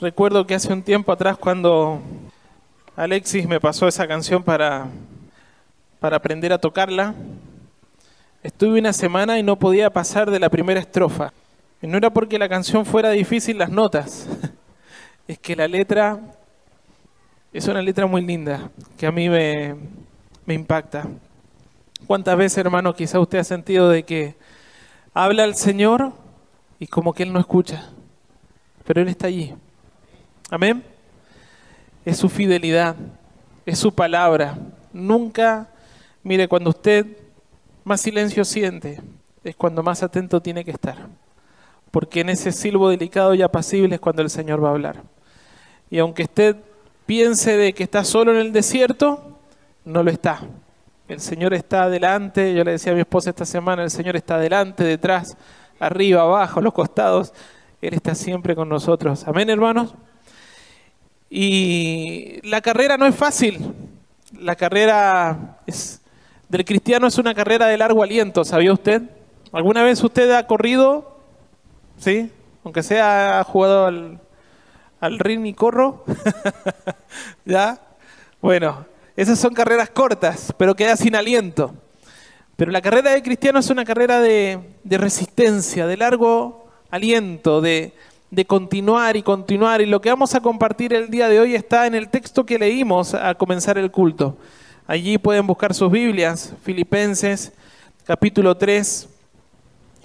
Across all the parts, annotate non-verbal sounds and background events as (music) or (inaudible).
Recuerdo que hace un tiempo atrás cuando Alexis me pasó esa canción para, para aprender a tocarla, estuve una semana y no podía pasar de la primera estrofa. Y no era porque la canción fuera difícil las notas, (laughs) es que la letra es una letra muy linda, que a mí me, impacta. ¿Cuántas veces, hermano, quizá usted ha sentido de que habla el Señor y como que Él no escucha, pero Él está allí. Amén. Es su fidelidad, es su palabra. Nunca, mire, cuando usted más silencio siente, es cuando más atento tiene que estar. Porque en ese silbo delicado y apacible es cuando el Señor va a hablar. Y aunque usted piense de que está solo en el desierto, no lo está. El Señor está adelante, yo le decía a mi esposa esta semana, el Señor está adelante, detrás, arriba, abajo, los costados. Él está siempre con nosotros. Amén, hermanos. Y la carrera no es fácil. La carrera es, del cristiano es una carrera de largo aliento, ¿sabía usted? ¿Alguna vez usted ha corrido? ¿Sí? Aunque sea ha jugado al, al ring y corro. (laughs) ¿Ya? Bueno, esas son carreras cortas, pero queda sin aliento. Pero la carrera de cristiano es una carrera de, de resistencia, de largo aliento, de, de continuar y continuar. Y lo que vamos a compartir el día de hoy está en el texto que leímos al comenzar el culto. Allí pueden buscar sus Biblias, Filipenses capítulo 3.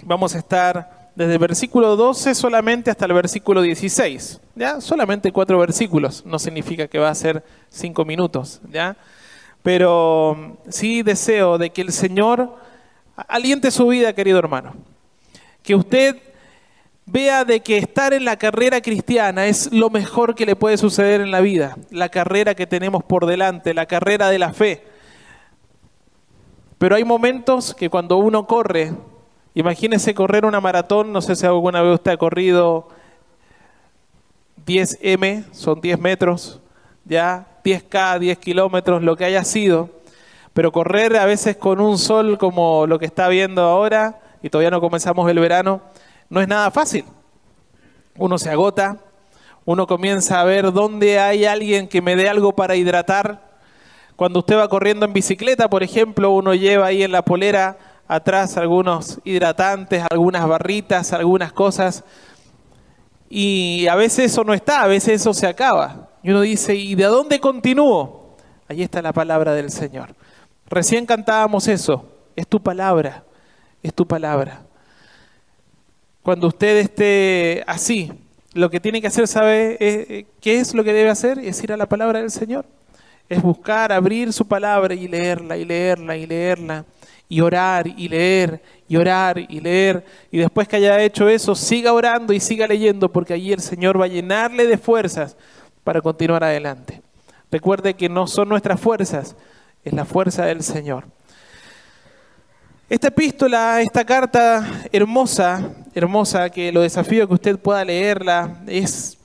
Vamos a estar desde el versículo 12 solamente hasta el versículo 16. ¿ya? Solamente cuatro versículos, no significa que va a ser cinco minutos. ¿ya? Pero sí deseo de que el Señor aliente su vida, querido hermano. Que usted vea de que estar en la carrera cristiana es lo mejor que le puede suceder en la vida, la carrera que tenemos por delante, la carrera de la fe. Pero hay momentos que cuando uno corre, imagínese correr una maratón, no sé si alguna vez usted ha corrido 10M, son 10 metros, ya 10K, 10 kilómetros, lo que haya sido, pero correr a veces con un sol como lo que está viendo ahora, y todavía no comenzamos el verano, no es nada fácil. Uno se agota, uno comienza a ver dónde hay alguien que me dé algo para hidratar. Cuando usted va corriendo en bicicleta, por ejemplo, uno lleva ahí en la polera atrás algunos hidratantes, algunas barritas, algunas cosas. Y a veces eso no está, a veces eso se acaba. Y uno dice, ¿y de dónde continúo? Ahí está la palabra del Señor. Recién cantábamos eso. Es tu palabra, es tu palabra. Cuando usted esté así, lo que tiene que hacer, ¿sabe eh, qué es lo que debe hacer? Es ir a la palabra del Señor. Es buscar, abrir su palabra y leerla, y leerla, y leerla, y orar, y leer, y orar, y leer. Y después que haya hecho eso, siga orando y siga leyendo, porque allí el Señor va a llenarle de fuerzas para continuar adelante. Recuerde que no son nuestras fuerzas, es la fuerza del Señor. Esta epístola, esta carta hermosa, hermosa, que lo desafío que usted pueda leerla, es,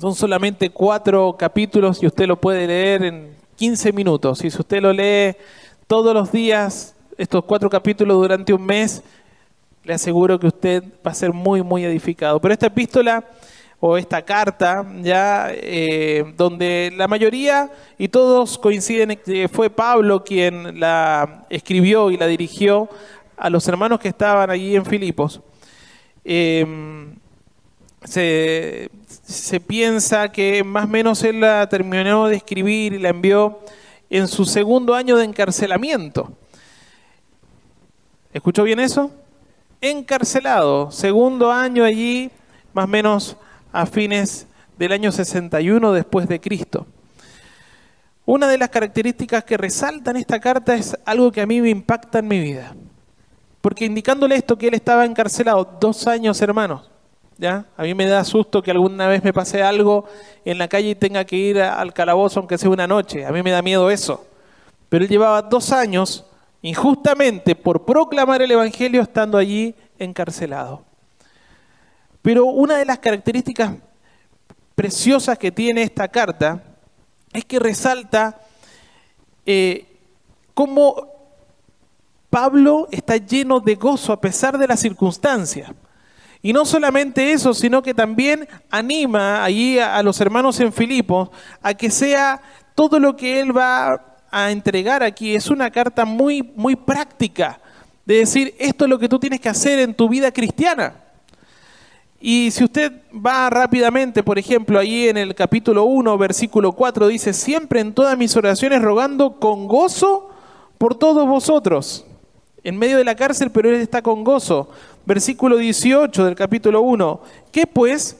son solamente cuatro capítulos y usted lo puede leer en 15 minutos. Y si usted lo lee todos los días, estos cuatro capítulos durante un mes, le aseguro que usted va a ser muy, muy edificado. Pero esta epístola o esta carta, ya eh, donde la mayoría y todos coinciden en que fue Pablo quien la escribió y la dirigió a los hermanos que estaban allí en Filipos. Em, se, se, piensa que más o menos él la terminó de escribir y la envió en su segundo año de encarcelamiento. ¿Escuchó bien eso? Encarcelado, segundo año allí, más o menos a fines del año 61 después de Cristo. Una de las características que resaltan esta carta es algo que a mí me impacta en mi vida. Porque indicándole esto que él estaba encarcelado dos años, hermanos, ¿ya? A mí me da susto que alguna vez me pase algo en la calle y tenga que ir al calabozo aunque sea una noche. A mí me da miedo eso. Pero él llevaba dos años injustamente por proclamar el Evangelio estando allí encarcelado. Pero una de las características preciosas que tiene esta carta es que resalta eh, cómo Pablo está lleno de gozo a pesar de las circunstancias. Y no solamente eso, sino que también anima allí a, los hermanos en Filipos a que sea todo lo que él va a entregar aquí. Es una carta muy, muy práctica de decir, esto es lo que tú tienes que hacer en tu vida cristiana. Y si usted va rápidamente, por ejemplo, allí en el capítulo 1, versículo 4, dice, siempre en todas mis oraciones rogando con gozo por todos vosotros. En medio de la cárcel, pero él está con gozo. Versículo 18 del capítulo 1. ¿Qué pues?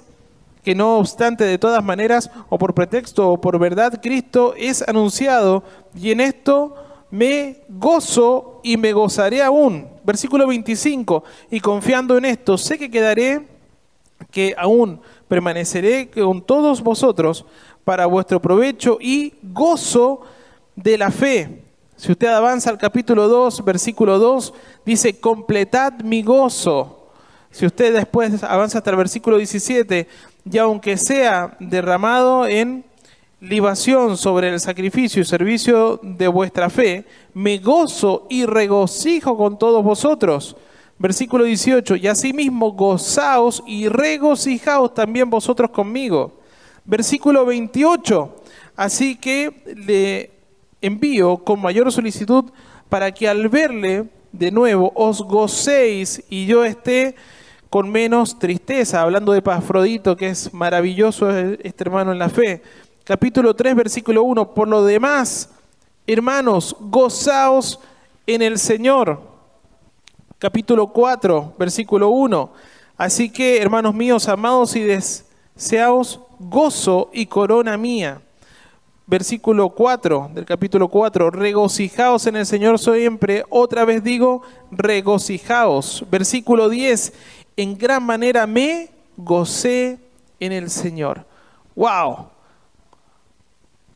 Que no obstante, de todas maneras, o por pretexto o por verdad, Cristo es anunciado, y en esto me gozo y me gozaré aún. Versículo 25. Y confiando en esto, sé que quedaré que aún permaneceré con todos vosotros para vuestro provecho y gozo de la fe. Si usted avanza al capítulo 2, versículo 2, dice, completad mi gozo. Si usted después avanza hasta el versículo 17, y aunque sea derramado en libación sobre el sacrificio y servicio de vuestra fe, me gozo y regocijo con todos vosotros Versículo 18, y asimismo gozaos y regocijaos también vosotros conmigo. Versículo 28, así que le envío con mayor solicitud para que al verle de nuevo os gocéis y yo esté con menos tristeza, hablando de Pafrodito, que es maravilloso este hermano en la fe. Capítulo 3, versículo 1, por lo demás, hermanos, gozaos en el Señor capítulo 4, versículo 1. Así que, hermanos míos, amados y deseados, gozo y corona mía. Versículo 4 del capítulo 4, regocijaos en el Señor siempre. Otra vez digo, regocijaos. Versículo 10, en gran manera me gocé en el Señor. ¡Wow!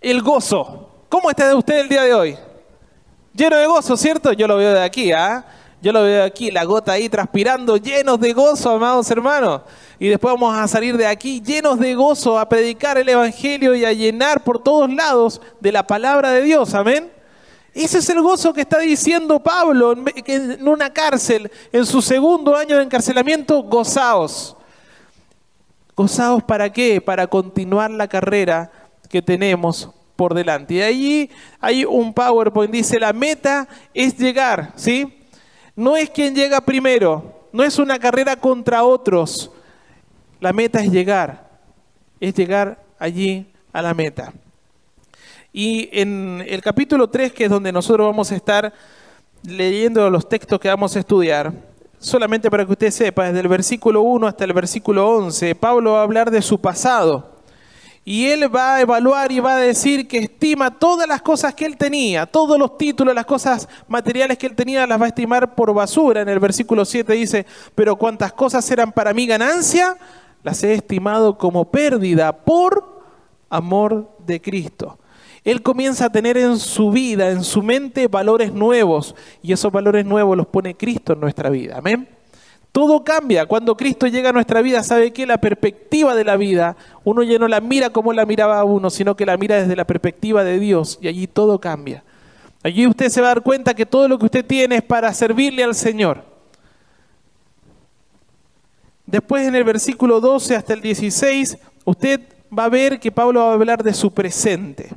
El gozo. ¿Cómo está usted el día de hoy? Lleno de gozo, ¿cierto? Yo lo veo de aquí, ¿ah? Yo lo veo aquí, la gota ahí transpirando, llenos de gozo, amados hermanos. Y después vamos a salir de aquí llenos de gozo a predicar el Evangelio y a llenar por todos lados de la palabra de Dios. Amén. Ese es el gozo que está diciendo Pablo en una cárcel, en su segundo año de encarcelamiento, gozaos. ¿Gozaos para qué? Para continuar la carrera que tenemos por delante. Y allí hay un PowerPoint, dice, la meta es llegar, ¿sí? No es quien llega primero, no es una carrera contra otros. La meta es llegar, es llegar allí a la meta. Y en el capítulo 3, que es donde nosotros vamos a estar leyendo los textos que vamos a estudiar, solamente para que usted sepa, desde el versículo 1 hasta el versículo 11, Pablo va a hablar de su pasado. Y él va a evaluar y va a decir que estima todas las cosas que él tenía, todos los títulos, las cosas materiales que él tenía, las va a estimar por basura. En el versículo 7 dice, pero cuantas cosas eran para mí ganancia, las he estimado como pérdida por amor de Cristo. Él comienza a tener en su vida, en su mente, valores nuevos. Y esos valores nuevos los pone Cristo en nuestra vida. Amén. Todo cambia. Cuando Cristo llega a nuestra vida, sabe que la perspectiva de la vida, uno ya no la mira como la miraba uno, sino que la mira desde la perspectiva de Dios y allí todo cambia. Allí usted se va a dar cuenta que todo lo que usted tiene es para servirle al Señor. Después en el versículo 12 hasta el 16, usted va a ver que Pablo va a hablar de su presente.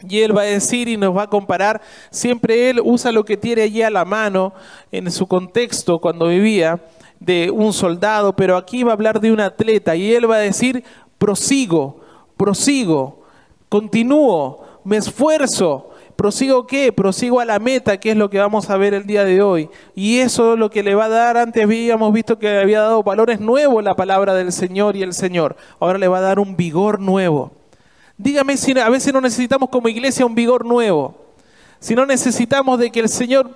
Y él va a decir y nos va a comparar, siempre él usa lo que tiene allí a la mano en su contexto cuando vivía de un soldado, pero aquí va a hablar de un atleta y él va a decir, prosigo, prosigo, continúo, me esfuerzo, prosigo qué, prosigo a la meta, que es lo que vamos a ver el día de hoy. Y eso es lo que le va a dar, antes habíamos visto que había dado valores nuevos la palabra del Señor y el Señor, ahora le va a dar un vigor nuevo. Dígame si a veces no necesitamos como iglesia un vigor nuevo. Si no necesitamos de que el Señor,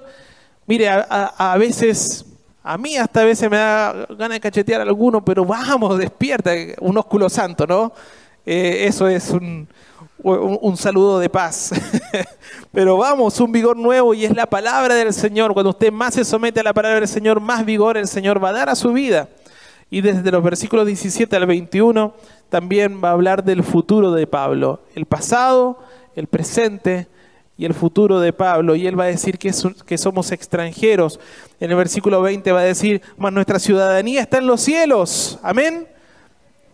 mire, a, veces, a mí hasta a veces me da ganas de cachetear a alguno, pero vamos, (laughs) despierta, un ósculo santo, ¿no? Eh, eso es un, un, saludo de paz. (laughs) Pero vamos, un vigor nuevo y es la palabra del Señor. Cuando usted más se somete a la palabra del Señor, más vigor el Señor va a dar a su vida. Y desde los versículos 17 al 21 también va a hablar del futuro de Pablo, el pasado, el presente y el futuro de Pablo, y él va a decir que, que somos extranjeros. En el versículo 20 va a decir, mas nuestra ciudadanía está en los cielos, amén,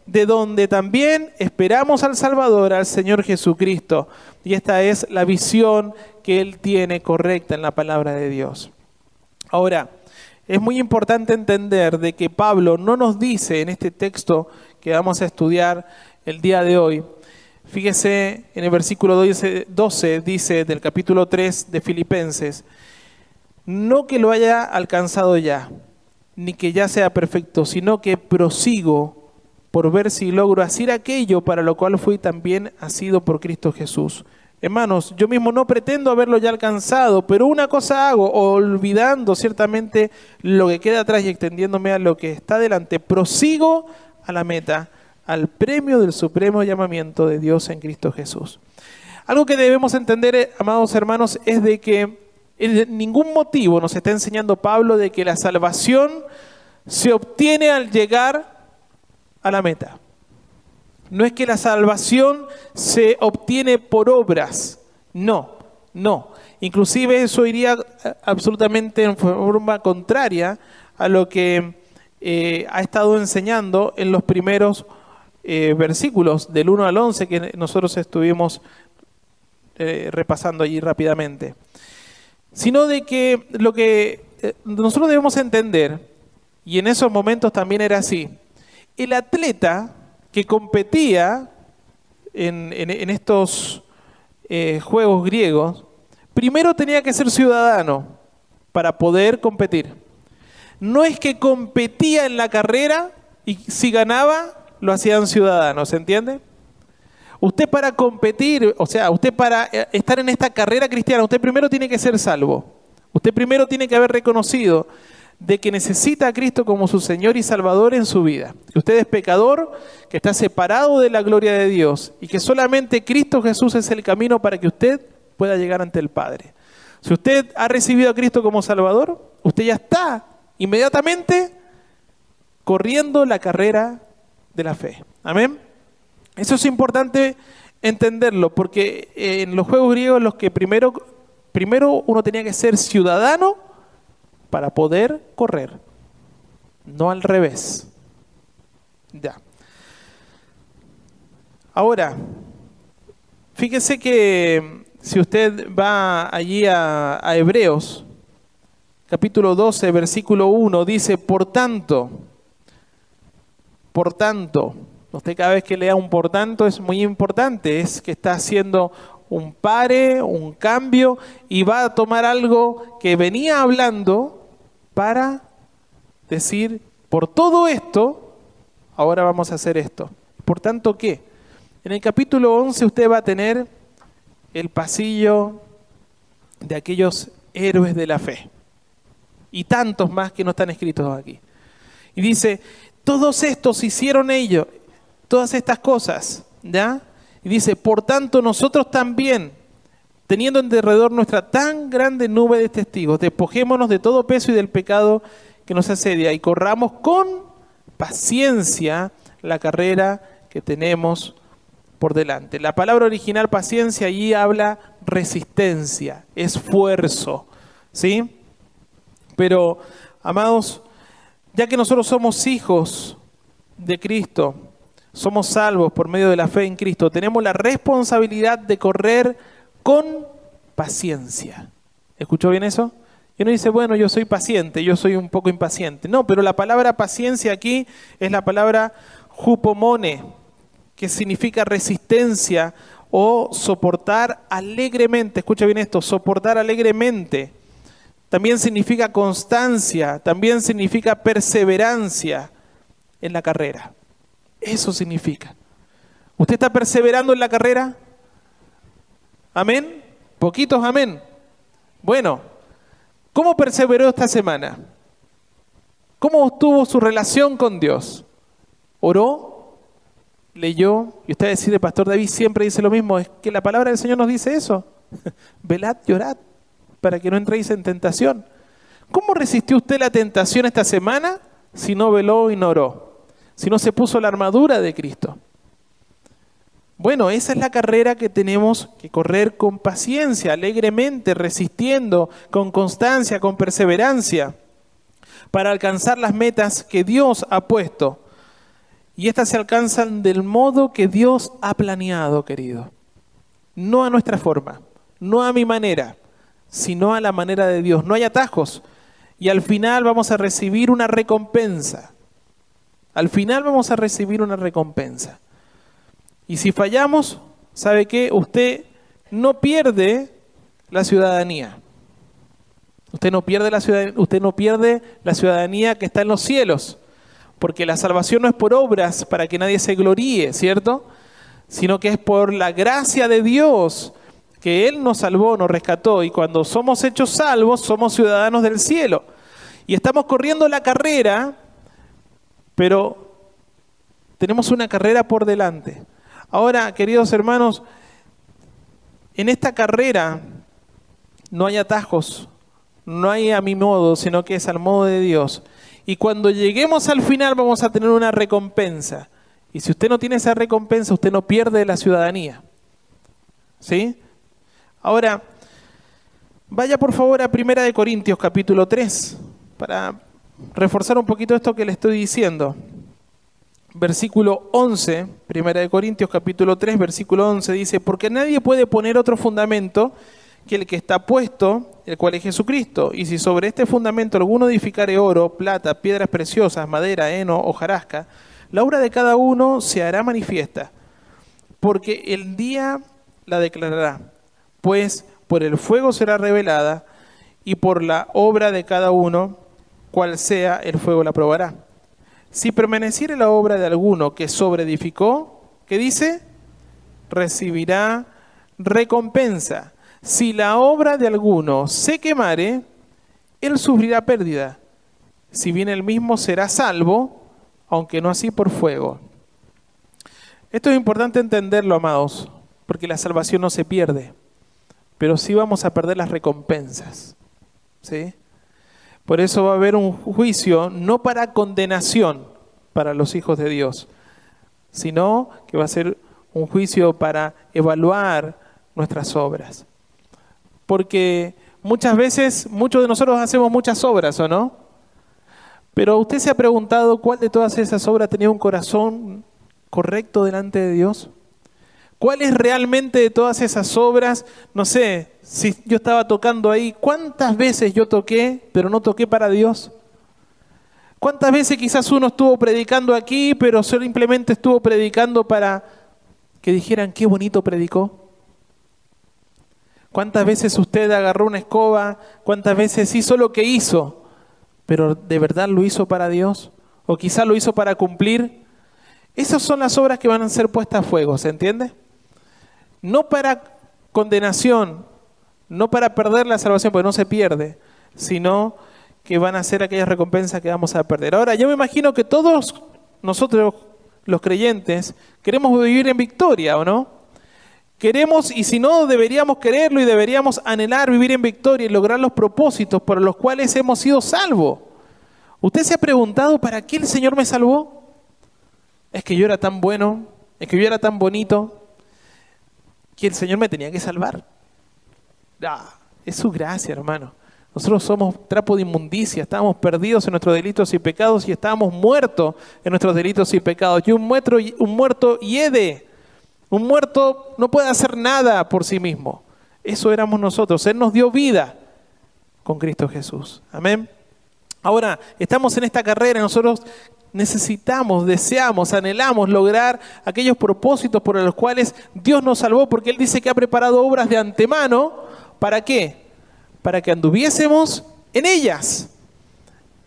de donde también esperamos al Salvador, al Señor Jesucristo. Y esta es la visión que él tiene correcta en la palabra de Dios. Ahora, es muy importante entender de que Pablo no nos dice en este texto que vamos a estudiar el día de hoy, Fíjese en el versículo 12, dice del capítulo 3 de Filipenses, no que lo haya alcanzado ya, ni que ya sea perfecto, sino que prosigo por ver si logro hacer aquello para lo cual fui también asido por Cristo Jesús. Hermanos, yo mismo no pretendo haberlo ya alcanzado, pero una cosa hago, olvidando ciertamente lo que queda atrás y extendiéndome a lo que está delante, prosigo a la meta al premio del supremo llamamiento de Dios en Cristo Jesús. Algo que debemos entender, amados hermanos, es de que en ningún motivo nos está enseñando Pablo de que la salvación se obtiene al llegar a la meta. No es que la salvación se obtiene por obras, no, no. Inclusive eso iría eh, absolutamente en forma contraria a lo que eh, ha estado enseñando en los primeros eh, versículos del 1 al 11 que nosotros estuvimos repasando allí rápidamente, sino de que lo que nosotros debemos entender, y en esos momentos también era así, el atleta que competía en, estos juegos griegos, primero tenía que ser ciudadano para poder competir. No es que competía en la carrera y si ganaba lo hacían ciudadanos, ¿se entiende? Usted para competir, o sea, usted para eh, estar en esta carrera cristiana, usted primero tiene que ser salvo. Usted primero tiene que haber reconocido de que necesita a Cristo como su Señor y Salvador en su vida. Usted es pecador, que está separado de la gloria de Dios y que solamente Cristo Jesús es el camino para que usted pueda llegar ante el Padre. Si usted ha recibido a Cristo como Salvador, usted ya está inmediatamente corriendo la carrera de la fe. Amén. Eso es importante entenderlo, porque en los juegos griegos los que primero, primero uno tenía que ser ciudadano para poder correr, no al revés. Ya. Ahora, fíjese que si usted va allí a, a Hebreos, capítulo 12, versículo 1, dice, por tanto, por tanto. Usted cada vez que lea un por tanto es muy importante, es que está haciendo un pare, un cambio y va a tomar algo que venía hablando para decir, por todo esto, ahora vamos a hacer esto. Por tanto, ¿qué? En el capítulo 11 usted va a tener el pasillo de aquellos héroes de la fe y tantos más que no están escritos aquí. Y dice, todos estos hicieron ello, todas estas cosas, ¿ya? Y dice, por tanto nosotros también, teniendo en derredor nuestra tan grande nube de testigos, despojémonos de todo peso y del pecado que nos asedia y corramos con paciencia la carrera que tenemos por delante. La palabra original paciencia allí habla resistencia, esfuerzo, ¿sí? Pero, amados, ya que nosotros somos hijos de Cristo, somos salvos por medio de la fe en Cristo, tenemos la responsabilidad de correr con paciencia. ¿Escuchó bien eso? Y uno dice, bueno, yo soy paciente, yo soy un poco impaciente. No, pero la palabra paciencia aquí es la palabra jupomone, que significa resistencia o soportar alegremente. Escucha bien esto, soportar alegremente también significa constancia, también significa perseverancia en la carrera. Eso significa. ¿Usted está perseverando en la carrera? Amén. Poquitos amén. Bueno, ¿cómo perseveró esta semana? ¿Cómo estuvo su relación con Dios? ¿Oró? ¿Leyó? Y usted decide, Pastor David siempre dice lo mismo, es que la palabra del Señor nos dice eso. (laughs) Velad y orad para que no entréis en tentación. ¿Cómo resistió usted la tentación esta semana si no veló y no oró? Si no se puso la armadura de Cristo. Bueno, esa es la carrera que tenemos que correr con paciencia, alegremente, resistiendo, con constancia, con perseverancia, para alcanzar las metas que Dios ha puesto. Y estas se alcanzan del modo que Dios ha planeado, querido. No a nuestra forma, no a mi manera, sino a la manera de Dios. No hay atajos. Y al final vamos a recibir una recompensa. Al final vamos a recibir una recompensa. Y si fallamos, ¿sabe qué? Usted no pierde la ciudadanía. Usted no pierde la ciudadanía, usted no pierde la ciudadanía que está en los cielos, porque la salvación no es por obras para que nadie se gloríe, ¿cierto? Sino que es por la gracia de Dios que Él nos salvó, nos rescató, y cuando somos hechos salvos, somos ciudadanos del cielo. Y estamos corriendo la carrera, pero tenemos una carrera por delante. Ahora, queridos hermanos, en esta carrera no hay atajos, no hay a mi modo, sino que es al modo de Dios. Y cuando lleguemos al final vamos a tener una recompensa. Y si usted no tiene esa recompensa, usted no pierde la ciudadanía. ¿Sí? Ahora, vaya por favor a Primera de Corintios capítulo 3 para reforzar un poquito esto que le estoy diciendo versículo 11, Primera de Corintios capítulo 3, versículo 11 dice, porque nadie puede poner otro fundamento que el que está puesto, el cual es Jesucristo. Y si sobre este fundamento alguno edificare oro, plata, piedras preciosas, madera, heno o jarasca, la obra de cada uno se hará manifiesta, porque el día la declarará, pues por el fuego será revelada, y por la obra de cada uno, cual sea el fuego la probará. Si permaneciere la obra de alguno que sobreedificó, ¿qué dice? Recibirá recompensa. Si la obra de alguno se quemare, él sufrirá pérdida. Si bien él mismo será salvo, aunque no así por fuego. Esto es importante entenderlo, amados, porque la salvación no se pierde, pero sí vamos a perder las recompensas. ¿Sí? Por eso va a haber un juicio no para condenación para los hijos de Dios, sino que va a ser un juicio para evaluar nuestras obras. Porque muchas veces, muchos de nosotros hacemos muchas obras, ¿o no? Pero usted se ha preguntado cuál de todas esas obras tenía un corazón correcto delante de Dios. ¿Cuál es realmente de todas esas obras? No sé, si yo estaba tocando ahí, ¿cuántas veces yo toqué, pero no toqué para Dios? ¿Cuántas veces quizás uno estuvo predicando aquí, pero simplemente estuvo predicando para que dijeran qué bonito predicó? ¿Cuántas veces usted agarró una escoba? ¿Cuántas veces hizo lo que hizo? Pero de verdad lo hizo para Dios? ¿O quizás lo hizo para cumplir? Esas son las obras que van a ser puestas a fuego, ¿se entiende? no para condenación, no para perder la salvación, porque no se pierde, sino que van a ser aquellas recompensas que vamos a perder. Ahora, yo me imagino que todos nosotros, los creyentes, queremos vivir en victoria, ¿o no? Queremos, y si no, deberíamos quererlo y deberíamos anhelar vivir en victoria y lograr los propósitos por los cuales hemos sido salvos. ¿Usted se ha preguntado para qué el Señor me salvó? ¿Es que yo era tan bueno? ¿Es que yo era tan bonito? que el Señor me tenía que salvar. Ah, es su gracia, hermano. Nosotros somos trapo de inmundicia, estábamos perdidos en nuestros delitos y pecados y estábamos muertos en nuestros delitos y pecados. Y un muerto, un muerto hiede, un muerto no puede hacer nada por sí mismo. Eso éramos nosotros. Él nos dio vida con Cristo Jesús. Amén. Ahora, estamos en esta carrera, nosotros necesitamos, deseamos, anhelamos lograr aquellos propósitos por los cuales Dios nos salvó, porque Él dice que ha preparado obras de antemano. ¿Para qué? Para que anduviésemos en ellas.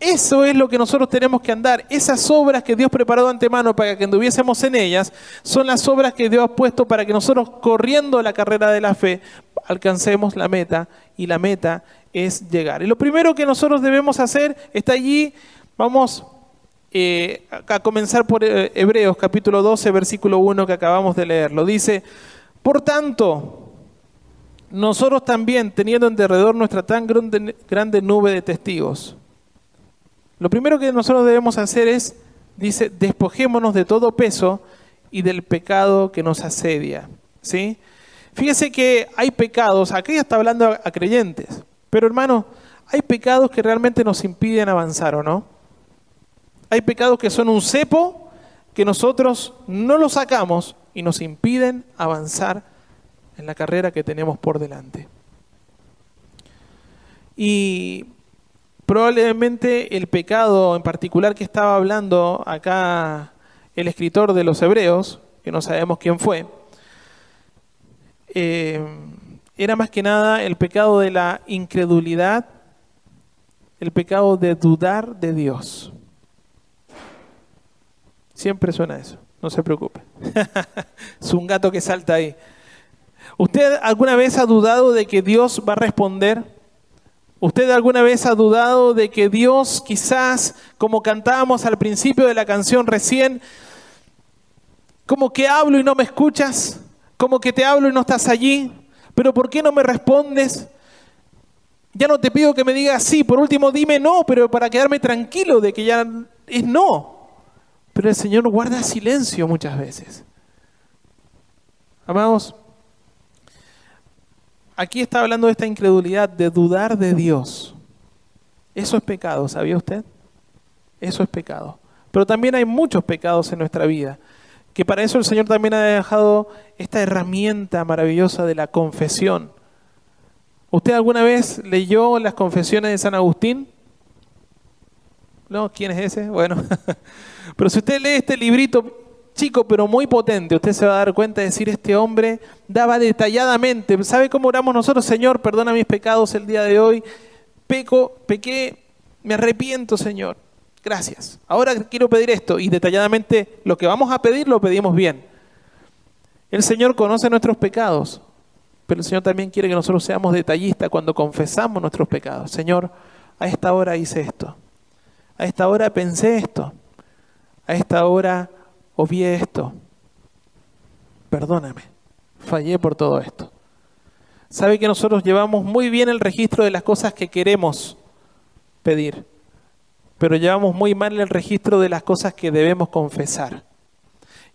Eso es lo que nosotros tenemos que andar. Esas obras que Dios preparó antemano para que anduviésemos en ellas son las obras que Dios ha puesto para que nosotros, corriendo la carrera de la fe, alcancemos la meta. Y la meta es llegar. Y lo primero que nosotros debemos hacer está allí. Vamos eh, a comenzar por eh, Hebreos capítulo 12, versículo 1 que acabamos de leer. Lo dice, por tanto, nosotros también, teniendo en derredor nuestra tan grande, nube de testigos, lo primero que nosotros debemos hacer es, dice, despojémonos de todo peso y del pecado que nos asedia. ¿sí? Fíjese que hay pecados, aquí está hablando a creyentes, pero hermano, hay pecados que realmente nos impiden avanzar, ¿o no? Hay pecados que son un cepo que nosotros no lo sacamos y nos impiden avanzar en la carrera que tenemos por delante. Y probablemente el pecado en particular que estaba hablando acá el escritor de los Hebreos, que no sabemos quién fue, eh, era más que nada el pecado de la incredulidad, el pecado de dudar de Dios. Siempre suena eso, no se preocupe. (laughs) es un gato que salta ahí. ¿Usted alguna vez ha dudado de que Dios va a responder? ¿Usted alguna vez ha dudado de que Dios quizás, como cantábamos al principio de la canción recién, como que hablo y no me escuchas? ¿Como que te hablo y no estás allí? ¿Pero por qué no me respondes? Ya no te pido que me digas sí, por último dime no, pero para quedarme tranquilo de que ya es no. Pero el Señor guarda silencio muchas veces. Amados, aquí está hablando de esta incredulidad, de dudar de Dios. Eso es pecado, ¿sabía usted? Eso es pecado. Pero también hay muchos pecados en nuestra vida, que para eso el Señor también ha dejado esta herramienta maravillosa de la confesión. ¿Usted alguna vez leyó las confesiones de San Agustín? ¿No? ¿Quién es ese? Bueno, (laughs) pero si usted lee este librito chico pero muy potente, usted se va a dar cuenta de decir, este hombre daba detalladamente, ¿sabe cómo oramos nosotros? Señor, perdona mis pecados el día de hoy, peco, pequé, me arrepiento, Señor. Gracias. Ahora quiero pedir esto y detalladamente lo que vamos a pedir lo pedimos bien. El Señor conoce nuestros pecados, pero el Señor también quiere que nosotros seamos detallistas cuando confesamos nuestros pecados. Señor, a esta hora hice esto. A esta hora pensé esto. A esta hora obvié esto. Perdóname, fallé por todo esto. Sabe que nosotros llevamos muy bien el registro de las cosas que queremos pedir, pero llevamos muy mal el registro de las cosas que debemos confesar.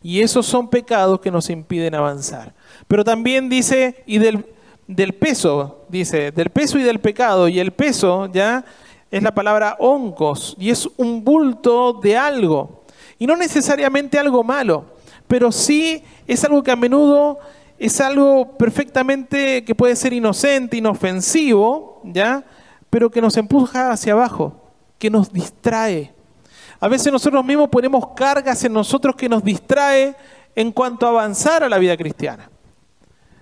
Y esos son pecados que nos impiden avanzar. Pero también dice, y del, del peso, dice, del peso y del pecado. Y el peso ya es la palabra oncos, y es un bulto de algo. Y no necesariamente algo malo, pero sí es algo que a menudo es algo perfectamente que puede ser inocente, inofensivo, ¿ya? Pero que nos empuja hacia abajo, que nos distrae. A veces nosotros mismos ponemos cargas en nosotros que nos distrae en cuanto a avanzar a la vida cristiana.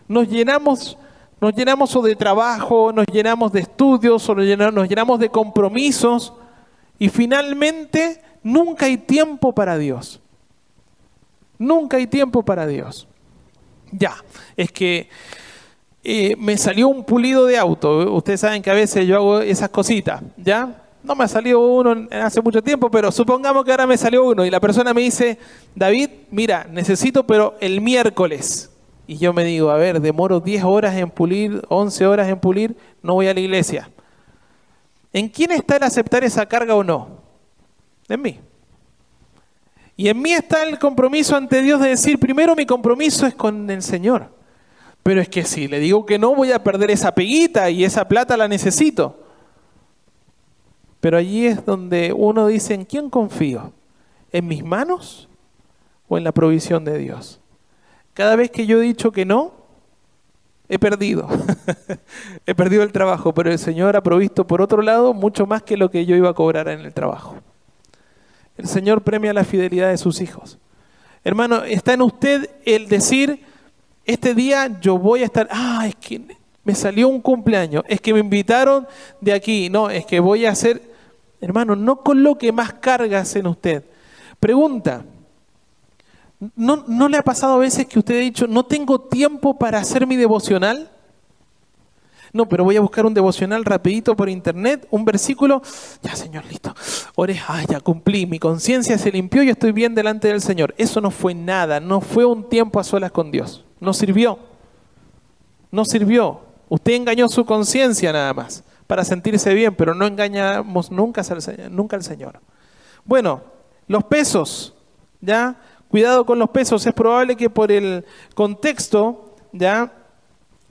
Nos llenamos, nos llenamos o de trabajo, nos llenamos de estudios, o nos llenamos de compromisos y finalmente nunca hay tiempo para Dios. Nunca hay tiempo para Dios. Ya, es que eh, me salió un pulido de auto. Ustedes saben que a veces yo hago esas cositas, ¿ya? No me ha salido uno hace mucho tiempo, pero supongamos que ahora me salió uno y la persona me dice, David, mira, necesito, pero el miércoles. Y yo me digo, a ver, demoro 10 horas en pulir, 11 horas en pulir, no voy a la iglesia. ¿En quién está el aceptar esa carga o no? En mí. Y en mí está el compromiso ante Dios de decir, primero mi compromiso es con el Señor. Pero es que si le digo que no, voy a perder esa peguita y esa plata la necesito. Pero allí es donde uno dice, ¿en quién confío? ¿En mis manos o en la provisión de Dios? Cada vez que yo he dicho que no, he perdido. (laughs) he perdido el trabajo, pero el Señor ha provisto por otro lado mucho más que lo que yo iba a cobrar en el trabajo. El Señor premia la fidelidad de sus hijos. Hermano, está en usted el decir, este día yo voy a estar, ah, es que me salió un cumpleaños, es que me invitaron de aquí, no, es que voy a hacer, hermano, no coloque más cargas en usted. Pregunta, ¿no, ¿no le ha pasado a veces que usted ha dicho, no tengo tiempo para hacer mi devocional? No, pero voy a buscar un devocional rapidito por internet, un versículo. Ya, Señor, listo. Ore, ya cumplí, mi conciencia se limpió y estoy bien delante del Señor. Eso no fue nada, no fue un tiempo a solas con Dios. No sirvió. No sirvió. Usted engañó su conciencia nada más para sentirse bien, pero no engañamos nunca nunca al Señor. Bueno, los pesos, ¿ya? Cuidado con los pesos. Es probable que por el contexto, ya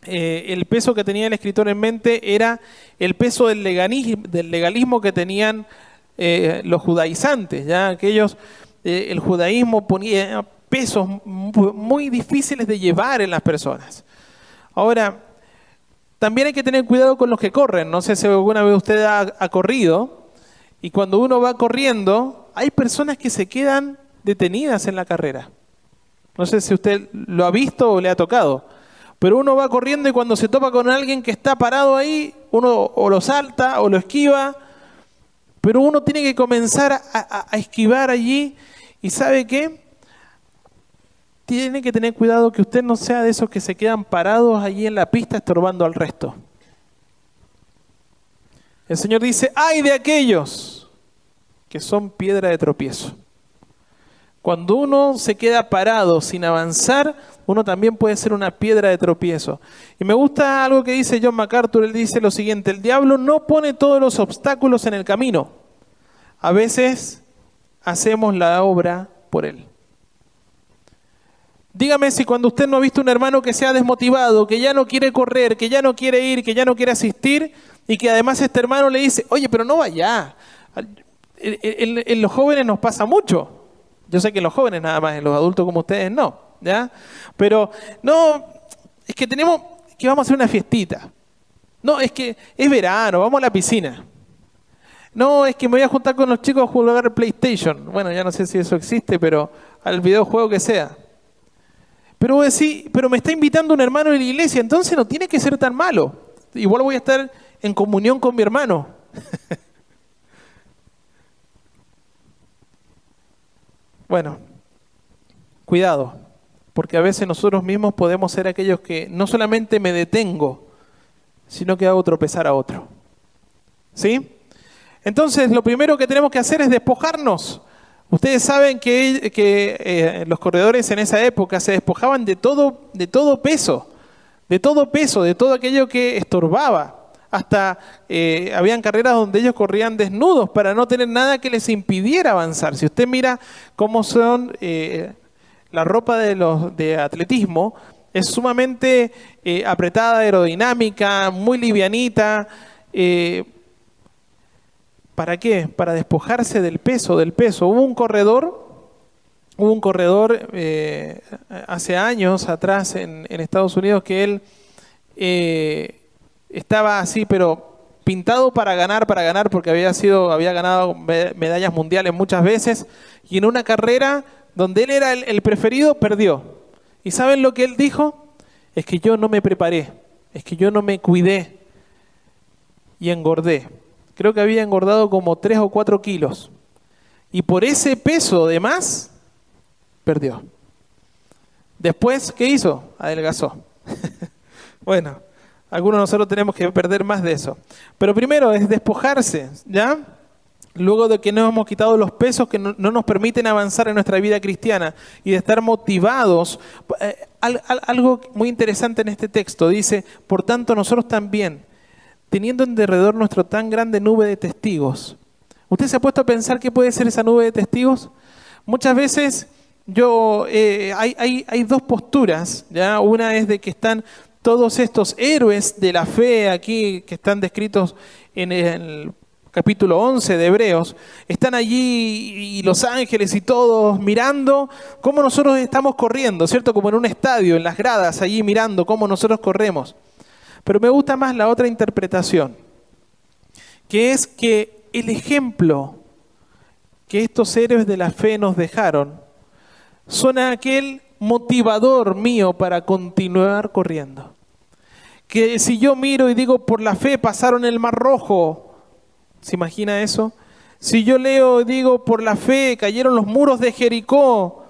eh, el peso que tenía el escritor en mente era el peso del legalismo, del legalismo que tenían eh, los judaizantes, ya aquellos, eh, el judaísmo ponía pesos muy difíciles de llevar en las personas. Ahora, también hay que tener cuidado con los que corren. No sé si alguna vez usted ha, corrido y cuando uno va corriendo, hay personas que se quedan detenidas en la carrera. No sé si usted lo ha visto o le ha tocado. Pero uno va corriendo y cuando se topa con alguien que está parado ahí, uno o lo salta o lo esquiva, pero uno tiene que comenzar a, esquivar allí y sabe qué? tiene que tener cuidado que usted no sea de esos que se quedan parados allí en la pista estorbando al resto. El Señor dice, ay de aquellos que son piedra de tropiezo. Cuando uno se queda parado sin avanzar, uno también puede ser una piedra de tropiezo. Y me gusta algo que dice John MacArthur, él dice lo siguiente, el diablo no pone todos los obstáculos en el camino. A veces hacemos la obra por él. Dígame si cuando usted no ha visto un hermano que se ha desmotivado, que ya no quiere correr, que ya no quiere ir, que ya no quiere asistir, y que además este hermano le dice, oye, pero no vaya. En, los jóvenes nos pasa mucho. Yo sé que los jóvenes nada más, en los adultos como ustedes no, ¿ya? Pero no, es que tenemos, que vamos a hacer una fiestita. No, es que es verano, vamos a la piscina. No, es que me voy a juntar con los chicos a jugar PlayStation. Bueno, ya no sé si eso existe, pero al videojuego que sea. Pero pero me está invitando un hermano de la iglesia, entonces no tiene que ser tan malo. Igual voy a estar en comunión con mi hermano. (laughs) bueno, cuidado, porque a veces nosotros mismos podemos ser aquellos que no solamente me detengo, sino que hago tropezar a otro. ¿Sí? Entonces, lo primero que tenemos que hacer es despojarnos Ustedes saben que, eh, los corredores en esa época se despojaban de todo, de todo peso, de todo peso, de todo aquello que estorbaba. Hasta eh, habían carreras donde ellos corrían desnudos para no tener nada que les impidiera avanzar. Si usted mira cómo son eh, la ropa de los de atletismo, es sumamente apretada, aerodinámica, muy livianita. ¿Para qué? Para despojarse del peso, del peso. Hubo un corredor, hubo un corredor eh, hace años atrás en, Estados Unidos que él eh, estaba así, pero pintado para ganar, para ganar, porque había sido, había ganado medallas mundiales muchas veces, y en una carrera donde él era el, el preferido, perdió. ¿Y saben lo que él dijo? Es que yo no me preparé, es que yo no me cuidé y engordé creo que había engordado como 3 o 4 kilos. Y por ese peso de más, perdió. Después, ¿qué hizo? Adelgazó. (laughs) bueno, algunos de nosotros tenemos que perder más de eso. Pero primero es despojarse, ¿ya? Luego de que nos hemos quitado los pesos que no, nos permiten avanzar en nuestra vida cristiana y de estar motivados. Eh, algo muy interesante en este texto dice, por tanto nosotros también, teniendo en derredor nuestro tan grande nube de testigos. ¿Usted se ha puesto a pensar qué puede ser esa nube de testigos? Muchas veces yo eh, hay, hay, dos posturas. ¿ya? Una es de que están todos estos héroes de la fe aquí que están descritos en el capítulo 11 de Hebreos, están allí y los ángeles y todos mirando cómo nosotros estamos corriendo, ¿cierto? Como en un estadio, en las gradas, allí mirando cómo nosotros corremos. Pero me gusta más la otra interpretación, que es que el ejemplo que estos héroes de la fe nos dejaron son aquel motivador mío para continuar corriendo. Que si yo miro y digo, por la fe pasaron el mar rojo, ¿se imagina eso? Si yo leo y digo, por la fe cayeron los muros de Jericó,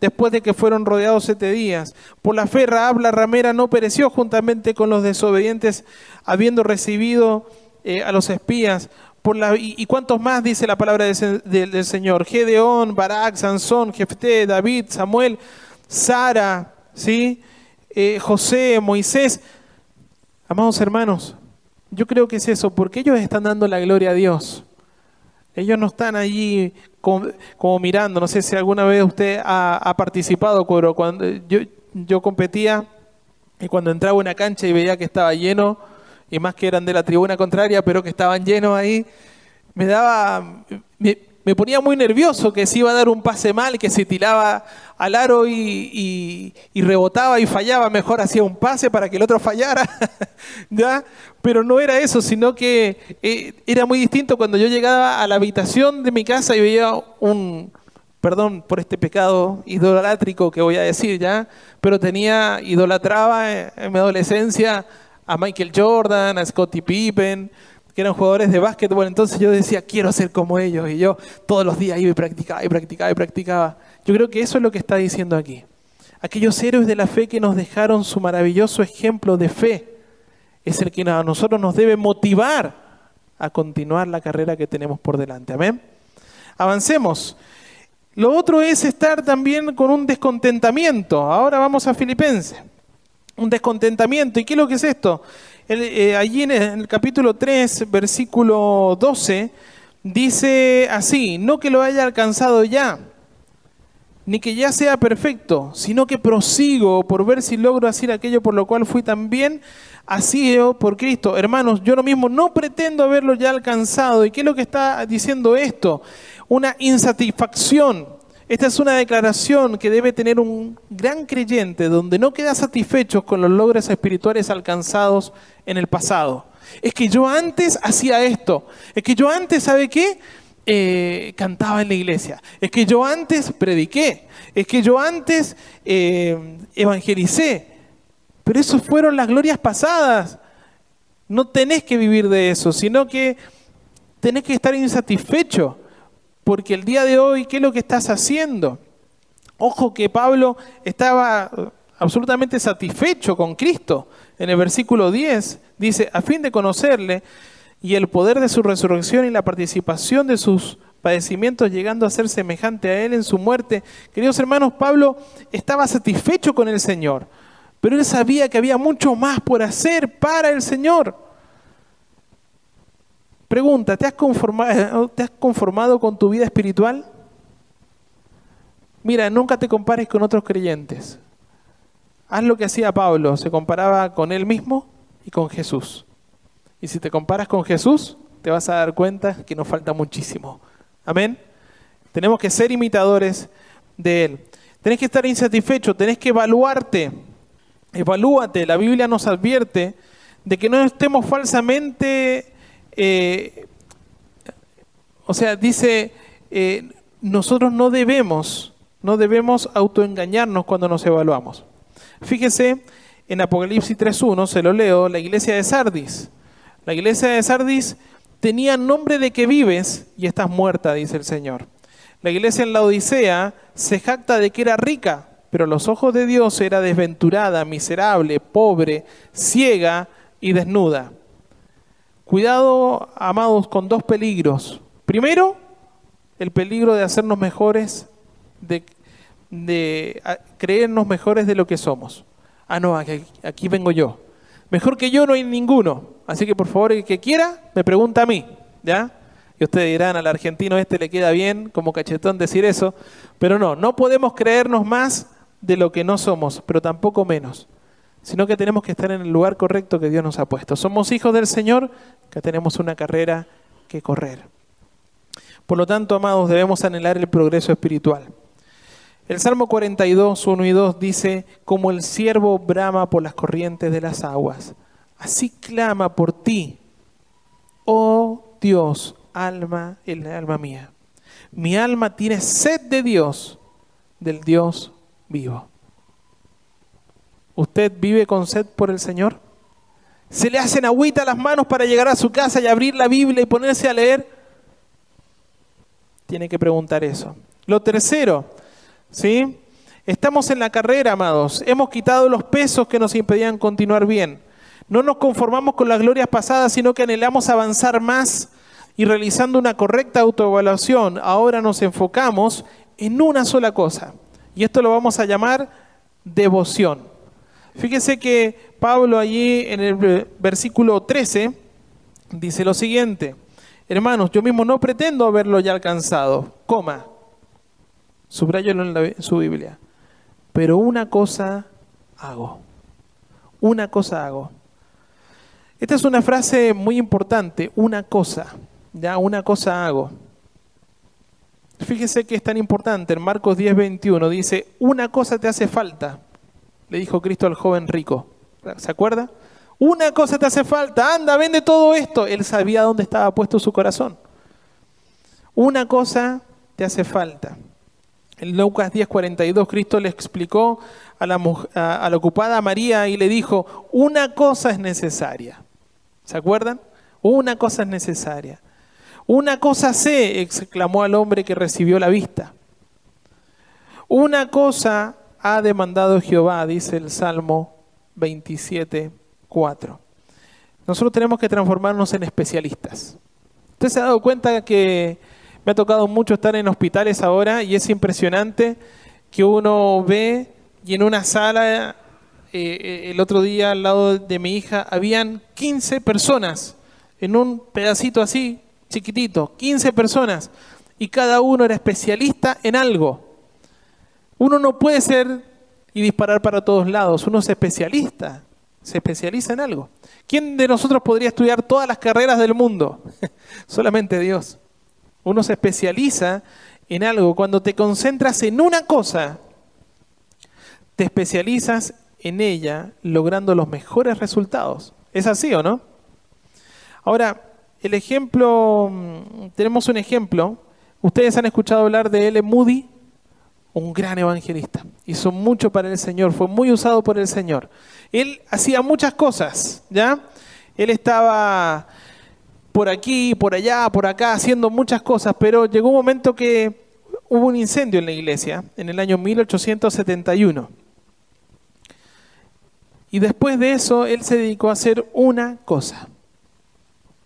después de que fueron rodeados siete días. Por la fe Raab la ramera no pereció juntamente con los desobedientes, habiendo recibido eh, a los espías. Por la, y, cuántos más dice la palabra del, Señor? Gedeón, Barak, Sansón, Jefté, David, Samuel, Sara, ¿sí? Eh, José, Moisés. Amados hermanos, yo creo que es eso, porque ellos están dando la gloria a Dios. Ellos no están allí como, mirando. No sé si alguna vez usted ha, participado, pero cuando yo, yo competía y cuando entraba una cancha y veía que estaba lleno, y más que eran de la tribuna contraria, pero que estaban llenos ahí, me daba, me, ponía muy nervioso que se iba a dar un pase mal, que se tiraba al aro y, rebotaba y fallaba, mejor hacía un pase para que el otro fallara, (laughs) ¿ya? Pero no era eso, sino que eh, era muy distinto cuando yo llegaba a la habitación de mi casa y veía un, perdón por este pecado idolátrico que voy a decir ya, pero tenía, idolatraba en mi adolescencia a Michael Jordan, a Scottie Pippen, que eran jugadores de básquetbol. Entonces yo decía, quiero ser como ellos. Y yo todos los días iba y practicaba y practicaba y practicaba. Yo creo que eso es lo que está diciendo aquí. Aquellos héroes de la fe que nos dejaron su maravilloso ejemplo de fe es el que a nosotros nos debe motivar a continuar la carrera que tenemos por delante. Amén. Avancemos. Lo otro es estar también con un descontentamiento. Ahora vamos a Filipenses un descontentamiento. ¿Y qué es lo que es esto? Eh, allí en el, capítulo 3, versículo 12, dice así, no que lo haya alcanzado ya, ni que ya sea perfecto, sino que prosigo por ver si logro hacer aquello por lo cual fui también así por Cristo. Hermanos, yo lo mismo no pretendo haberlo ya alcanzado. ¿Y qué es lo que está diciendo esto? Una insatisfacción esta es una declaración que debe tener un gran creyente donde no queda satisfecho con los logros espirituales alcanzados en el pasado. Es que yo antes hacía esto. Es que yo antes, ¿sabe qué? Eh, cantaba en la iglesia. Es que yo antes prediqué. Es que yo antes eh, evangelicé. Pero eso fueron las glorias pasadas. No tenés que vivir de eso, sino que tenés que estar insatisfecho porque el día de hoy, ¿qué es lo que estás haciendo? Ojo que Pablo estaba absolutamente satisfecho con Cristo. En el versículo 10 dice, a fin de conocerle y el poder de su resurrección y la participación de sus padecimientos, llegando a ser semejante a él en su muerte. Queridos hermanos, Pablo estaba satisfecho con el Señor, pero él sabía que había mucho más por hacer para el Señor. Pregunta, ¿te has, conformado, (laughs) ¿te has conformado con tu vida espiritual? Mira, nunca te compares con otros creyentes. Haz lo que hacía Pablo, se comparaba con él mismo y con Jesús. Y si te comparas con Jesús, te vas a dar cuenta que nos falta muchísimo. Amén. Tenemos que ser imitadores de Él. Tenés que estar insatisfecho, tenés que evaluarte. Evalúate. La Biblia nos advierte de que no estemos falsamente eh, o sea, dice, eh, nosotros no debemos, no debemos autoengañarnos cuando nos evaluamos. Fíjese, en Apocalipsis 3.1, se lo leo, la iglesia de Sardis. La iglesia de Sardis tenía nombre de que vives y estás muerta, dice el Señor. La iglesia en la Odisea se jacta de que era rica, pero a los ojos de Dios era desventurada, miserable, pobre, ciega y desnuda. Cuidado, amados, con dos peligros. Primero, el peligro de hacernos mejores, de, creernos mejores de lo que somos. Ah, no, aquí, vengo yo. Mejor que yo no hay ninguno. Así que por favor, el que quiera, me pregunta a mí. ¿Ya? Y ustedes dirán, al argentino este le queda bien como cachetón decir eso. Pero no, no podemos creernos más de lo que no somos, pero tampoco menos sino que tenemos que estar en el lugar correcto que Dios nos ha puesto. Somos hijos del Señor, que tenemos una carrera que correr. Por lo tanto, amados, debemos anhelar el progreso espiritual. El Salmo 42, 1 y 2 dice, como el siervo brama por las corrientes de las aguas, así clama por ti, oh Dios, alma, el alma mía. Mi alma tiene sed de Dios, del Dios vivo. ¿Usted vive con sed por el Señor? ¿Se le hacen agüita las manos para llegar a su casa y abrir la Biblia y ponerse a leer? Tiene que preguntar eso. Lo tercero, ¿sí? Estamos en la carrera, amados. Hemos quitado los pesos que nos impedían continuar bien. No nos conformamos con las glorias pasadas, sino que anhelamos avanzar más y realizando una correcta autoevaluación, ahora nos enfocamos en una sola cosa. Y esto lo vamos a llamar devoción. Fíjese que Pablo allí en el versículo 13 dice lo siguiente, Hermanos, yo mismo no pretendo haberlo ya alcanzado, coma, subrayalo en, su Biblia, pero una cosa hago, una cosa hago. Esta es una frase muy importante, una cosa, ya una cosa hago. Fíjese que es tan importante, en Marcos 10, 21 dice, una cosa te hace falta, le dijo Cristo al joven rico. ¿Se acuerda? Una cosa te hace falta, anda, vende todo esto. Él sabía dónde estaba puesto su corazón. Una cosa te hace falta. En Lucas 10:42 Cristo le explicó a la, ocupada María y le dijo, una cosa es necesaria. ¿Se acuerdan? Una cosa es necesaria. Una cosa sé, exclamó al hombre que recibió la vista. Una cosa ha demandado Jehová, dice el Salmo 27, 4. Nosotros tenemos que transformarnos en especialistas. Usted se ha dado cuenta que me ha tocado mucho estar en hospitales ahora y es impresionante que uno ve y en una sala, eh, eh, el otro día al lado de mi hija, habían 15 personas en un pedacito así, chiquitito, 15 personas, y cada uno era especialista en algo. Uno no puede ser y disparar para todos lados, uno es especialista se especializa en algo. ¿Quién de nosotros podría estudiar todas las carreras del mundo? (laughs) Solamente Dios. Uno se especializa en algo. Cuando te concentras en una cosa, te especializas en ella logrando los mejores resultados. ¿Es así o no? Ahora, el ejemplo, mm, tenemos un ejemplo. Ustedes han escuchado hablar de L. Moody, un gran evangelista. Hizo mucho para el Señor, fue muy usado por el Señor. Él hacía muchas cosas, ¿ya? Él estaba por aquí, por allá, por acá, haciendo muchas cosas, pero llegó un momento que hubo un incendio en la iglesia, en el año 1871. Y después de eso, él se dedicó a hacer una cosa.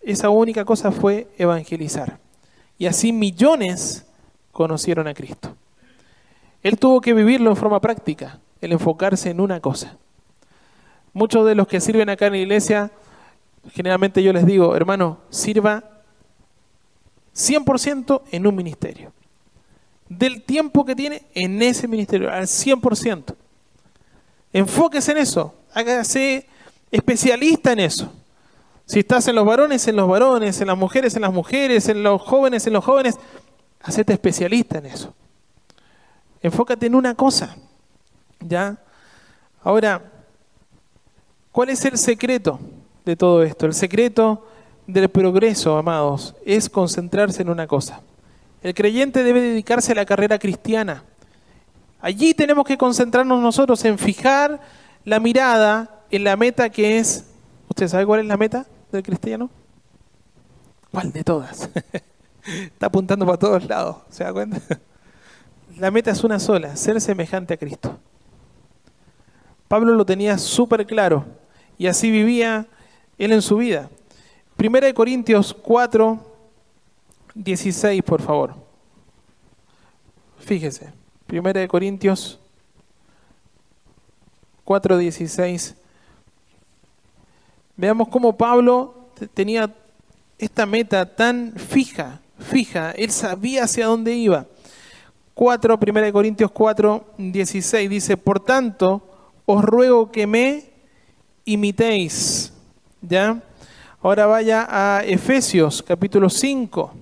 Esa única cosa fue evangelizar. Y así millones conocieron a Cristo. Él tuvo que vivirlo en forma práctica, el enfocarse en una cosa. Muchos de los que sirven acá en la iglesia, generalmente yo les digo, hermano, sirva 100% en un ministerio. Del tiempo que tiene en ese ministerio, al 100%. Enfóquese en eso, hágase especialista en eso. Si estás en los varones, en los varones, en las mujeres, en las mujeres, en los jóvenes, en los jóvenes, hacete especialista en eso. Enfócate en una cosa. ¿Ya? Ahora, ¿Cuál es el secreto de todo esto? El secreto del progreso, amados, es concentrarse en una cosa. El creyente debe dedicarse a la carrera cristiana. Allí tenemos que concentrarnos nosotros en fijar la mirada en la meta que es... ¿Usted sabe cuál es la meta del cristiano? ¿Cuál de todas? (laughs) Está apuntando para todos lados, ¿se da cuenta? La meta es una sola, ser semejante a Cristo. Pablo lo tenía súper claro y así vivía él en su vida. Primera de Corintios 4, 16, por favor. Fíjese, Primera de Corintios 4, 16. Veamos cómo Pablo tenía esta meta tan fija, fija, él sabía hacia dónde iba. 4, 1 Corintios 4, 16 dice, por tanto, os ruego que me imitéis. ¿Ya? Ahora vaya a Efesios capítulo 5.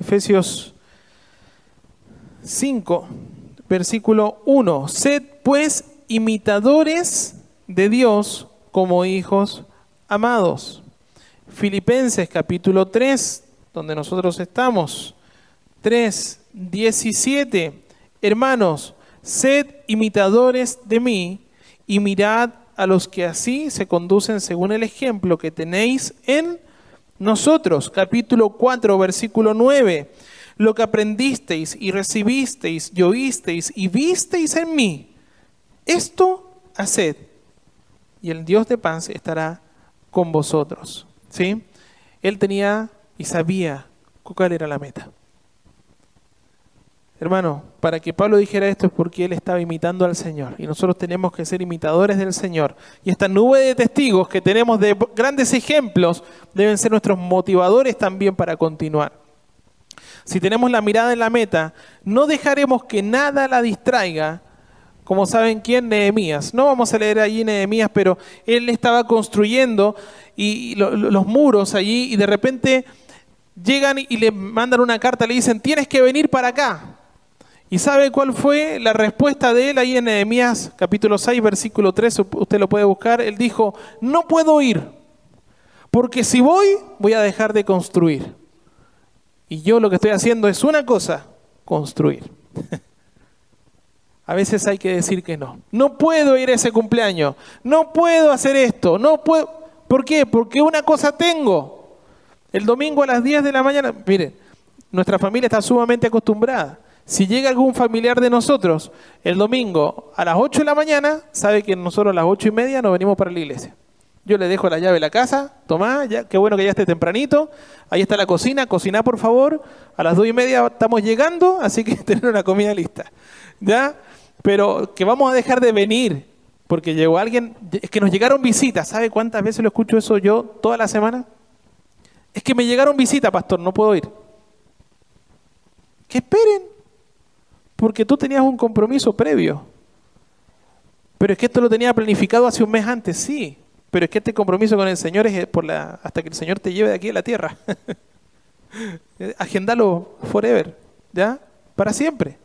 Efesios 5, versículo 1. Sed pues imitadores de Dios como hijos amados. Filipenses capítulo 3, donde nosotros estamos. 3, 17. Hermanos, sed imitadores de mí y mirad a los que así se conducen según el ejemplo que tenéis en nosotros. Capítulo 4, versículo 9. Lo que aprendisteis y recibisteis y oísteis y visteis en mí, esto haced y el Dios de paz estará con vosotros. ¿Sí? Él tenía y sabía cuál era la meta. Hermano, para que Pablo dijera esto es porque él estaba imitando al Señor y nosotros tenemos que ser imitadores del Señor. Y esta nube de testigos que tenemos de grandes ejemplos deben ser nuestros motivadores también para continuar. Si tenemos la mirada en la meta, no dejaremos que nada la distraiga, como saben quién, Nehemías. No vamos a leer allí Nehemías, pero él estaba construyendo y, los muros allí y de repente llegan y le mandan una carta, le dicen, tienes que venir para acá. ¿Y sabe cuál fue la respuesta de él ahí en Nehemías capítulo 6, versículo 3? Usted lo puede buscar. Él dijo, no puedo ir, porque si voy, voy a dejar de construir. Y yo lo que estoy haciendo es una cosa, construir. (laughs) a veces hay que decir que no. No puedo ir a ese cumpleaños, no puedo hacer esto, no puedo... ¿Por qué? Porque una cosa tengo. El domingo a las 10 de la mañana, miren, nuestra familia está sumamente acostumbrada. Si llega algún familiar de nosotros el domingo a las 8 de la mañana, sabe que nosotros a las 8 y media nos venimos para la iglesia. Yo le dejo la llave de la casa, tomá, ya, qué bueno que ya esté tempranito. Ahí está la cocina, cocina por favor. A las 2 y media estamos llegando, así que (laughs) tener una comida lista. ¿Ya? Pero que vamos a dejar de venir porque llegó alguien, es que nos llegaron visitas. ¿Sabe cuántas veces lo escucho eso yo toda la semana? Es que me llegaron visitas, pastor, no puedo ir. Que esperen porque tú tenías un compromiso previo. Pero es que esto lo tenía planificado hace un mes antes, sí. Pero es que este compromiso con el Señor es por la, hasta que el Señor te lleve de aquí a la tierra. (laughs) Agendalo forever, ¿ya? Para siempre.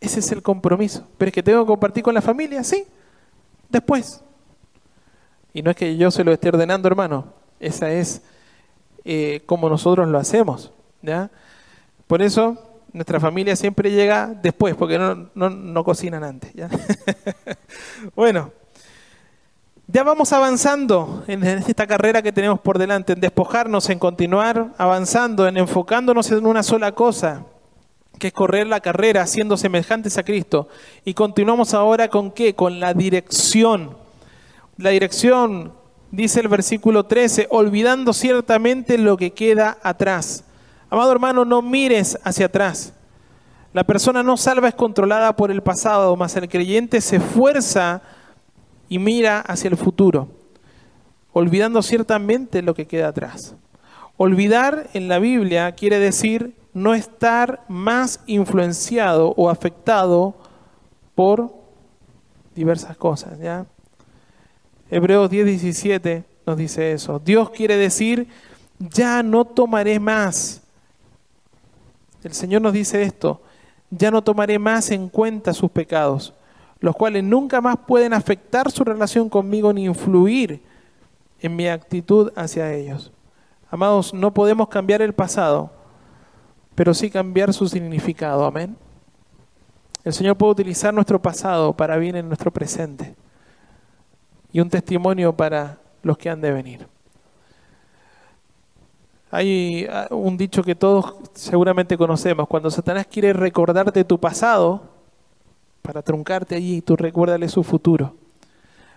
Ese es el compromiso. Pero es que tengo que compartir con la familia, sí. Después. Y no es que yo se lo esté ordenando, hermano. Esa es eh, como nosotros lo hacemos, ¿ya? Por eso nuestra familia siempre llega después, porque no, cocinan antes. (laughs) bueno, ya vamos avanzando en esta carrera que tenemos por delante, en despojarnos, en continuar avanzando, en enfocándonos en una sola cosa, que es correr la carrera siendo semejantes a Cristo. Y continuamos ahora con qué? Con la dirección. La dirección, dice el versículo 13, olvidando ciertamente lo que queda atrás Amado hermano, no mires hacia atrás. La persona no salva es controlada por el pasado, mas el creyente se esfuerza y mira hacia el futuro, olvidando ciertamente lo que queda atrás. Olvidar en la Biblia quiere decir no estar más influenciado o afectado por diversas cosas. ¿ya? Hebreos 10:17 nos dice eso. Dios quiere decir, ya no tomaré más el Señor nos dice esto, ya no tomaré más en cuenta sus pecados, los cuales nunca más pueden afectar su relación conmigo ni influir en mi actitud hacia ellos. Amados, no podemos cambiar el pasado, pero sí cambiar su significado. Amén. El Señor puede utilizar nuestro pasado para bien en nuestro presente y un testimonio para los que han de venir. Hay ah, un dicho que todos seguramente conocemos. Cuando Satanás quiere recordarte tu pasado, para truncarte allí, tú recuérdale su futuro.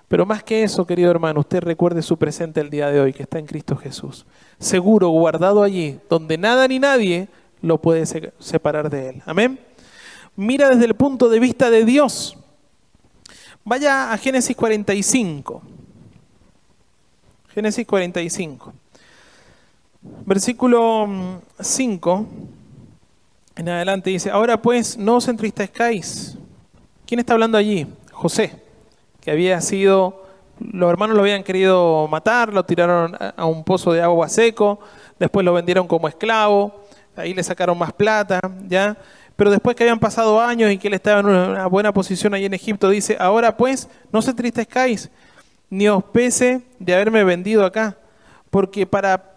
Pero más que eso, querido hermano, usted recuerde su presente el día de hoy, que está en Cristo Jesús. Seguro, guardado allí, donde nada ni nadie lo puede separar de Él. Amén. Mira desde el punto de vista de Dios. Vaya a Génesis 45. Génesis 45. Versículo 5 mm, en adelante dice, ahora pues no os entristezcáis. ¿Quién está hablando allí? José, que había sido, los hermanos lo habían querido matar, lo tiraron a un pozo de agua seco, después lo vendieron como esclavo, ahí le sacaron más plata, ¿ya? Pero después que habían pasado años y que él estaba en una buena posición ahí en Egipto, dice, ahora pues no os entristezcáis, ni os pese de haberme vendido acá, porque para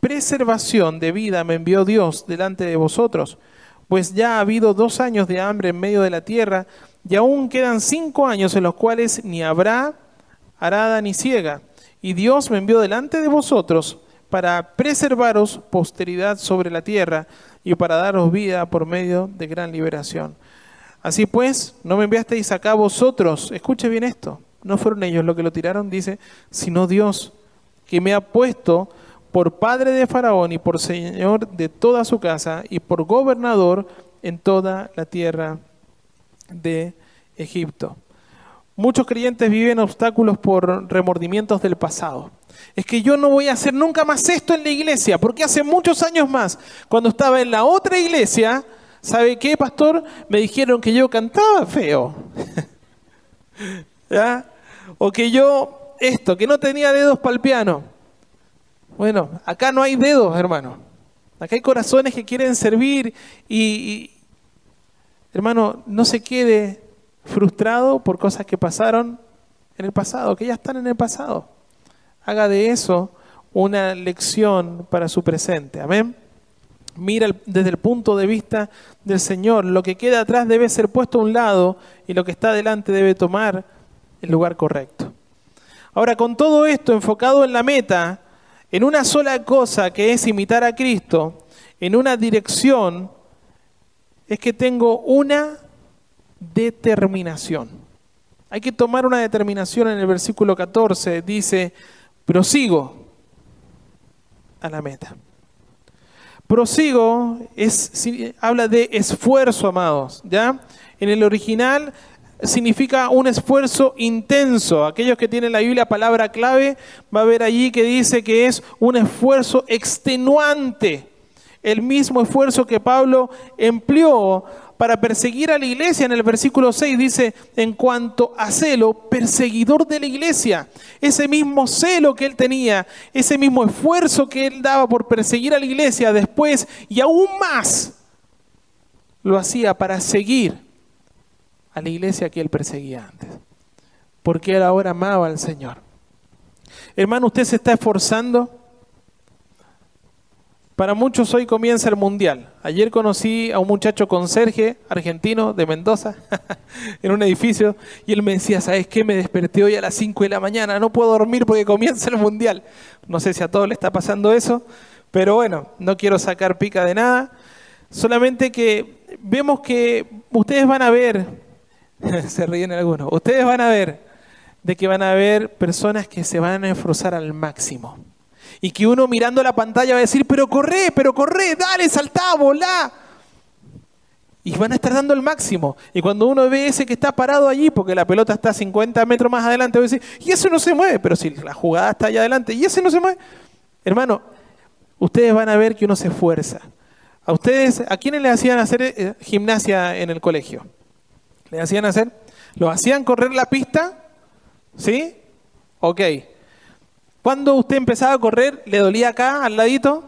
preservación de vida me envió Dios delante de vosotros, pues ya ha habido dos años de hambre en medio de la tierra, y aún quedan cinco años en los cuales ni habrá arada ni ciega. Y Dios me envió delante de vosotros para preservaros posteridad sobre la tierra y para daros vida por medio de gran liberación. Así pues, no me enviasteis acá vosotros, escuche bien esto, no fueron ellos los que lo tiraron, dice, sino Dios, que me ha puesto por padre de Faraón y por señor de toda su casa y por gobernador en toda la tierra de Egipto. Muchos creyentes viven obstáculos por remordimientos del pasado. Es que yo no voy a hacer nunca más esto en la iglesia, porque hace muchos años más, cuando estaba en la otra iglesia, ¿sabe qué, pastor? Me dijeron que yo cantaba feo. (laughs) ¿Ya? O que yo, esto, que no tenía dedos para el piano. Bueno, acá no hay dedos, hermano. Acá hay corazones que quieren servir y, hermano, no se quede frustrado por cosas que pasaron en el pasado, que ya están en el pasado. Haga de eso una lección para su presente. Amén. Mira desde el punto de vista del Señor. Lo que queda atrás debe ser puesto a un lado y lo que está adelante debe tomar el lugar correcto. Ahora, con todo esto enfocado en la meta, en una sola cosa que es imitar a Cristo, en una dirección, es que tengo una determinación. Hay que tomar una determinación en el versículo 14, dice, prosigo a la meta. Prosigo es, habla de esfuerzo, amados, ¿ya? En el original significa un esfuerzo intenso. Aquellos que tienen la Biblia palabra clave, va a ver allí que dice que es un esfuerzo extenuante. El mismo esfuerzo que Pablo empleó para perseguir a la iglesia. En el versículo 6 dice, en cuanto a celo, perseguidor de la iglesia. Ese mismo celo que él tenía, ese mismo esfuerzo que él daba por perseguir a la iglesia después y aún más, lo hacía para seguir a la iglesia que él perseguía antes. Porque él ahora amaba al Señor. Hermano, usted se está esforzando para muchos hoy comienza el mundial. Ayer conocí a un muchacho conserje argentino de Mendoza (laughs) en un edificio y él me decía, ¿sabes qué? Me desperté hoy a las 5 de la mañana, no puedo dormir porque comienza el mundial. No sé si a todos le está pasando eso, pero bueno, no quiero sacar pica de nada. Solamente que vemos que ustedes van a ver, (laughs) se ríen algunos, ustedes van a ver de que van a haber personas que se van a esforzar al máximo y que uno mirando la pantalla va a decir, pero corre, pero corre, dale, saltá, volá. Y van a estar dando el máximo. Y cuando uno ve ese que está parado allí, porque la pelota está 50 metros más adelante, va a decir, y ese no se mueve, pero si la jugada está allá adelante, y ese no se mueve. Hermano, ustedes van a ver que uno se esfuerza. A ustedes, ¿a quiénes le hacían hacer eh, gimnasia en el colegio? ¿Le hacían hacer? ¿Lo hacían correr la pista? ¿Sí? Ok. Cuando usted empezaba a correr, le dolía acá, al ladito,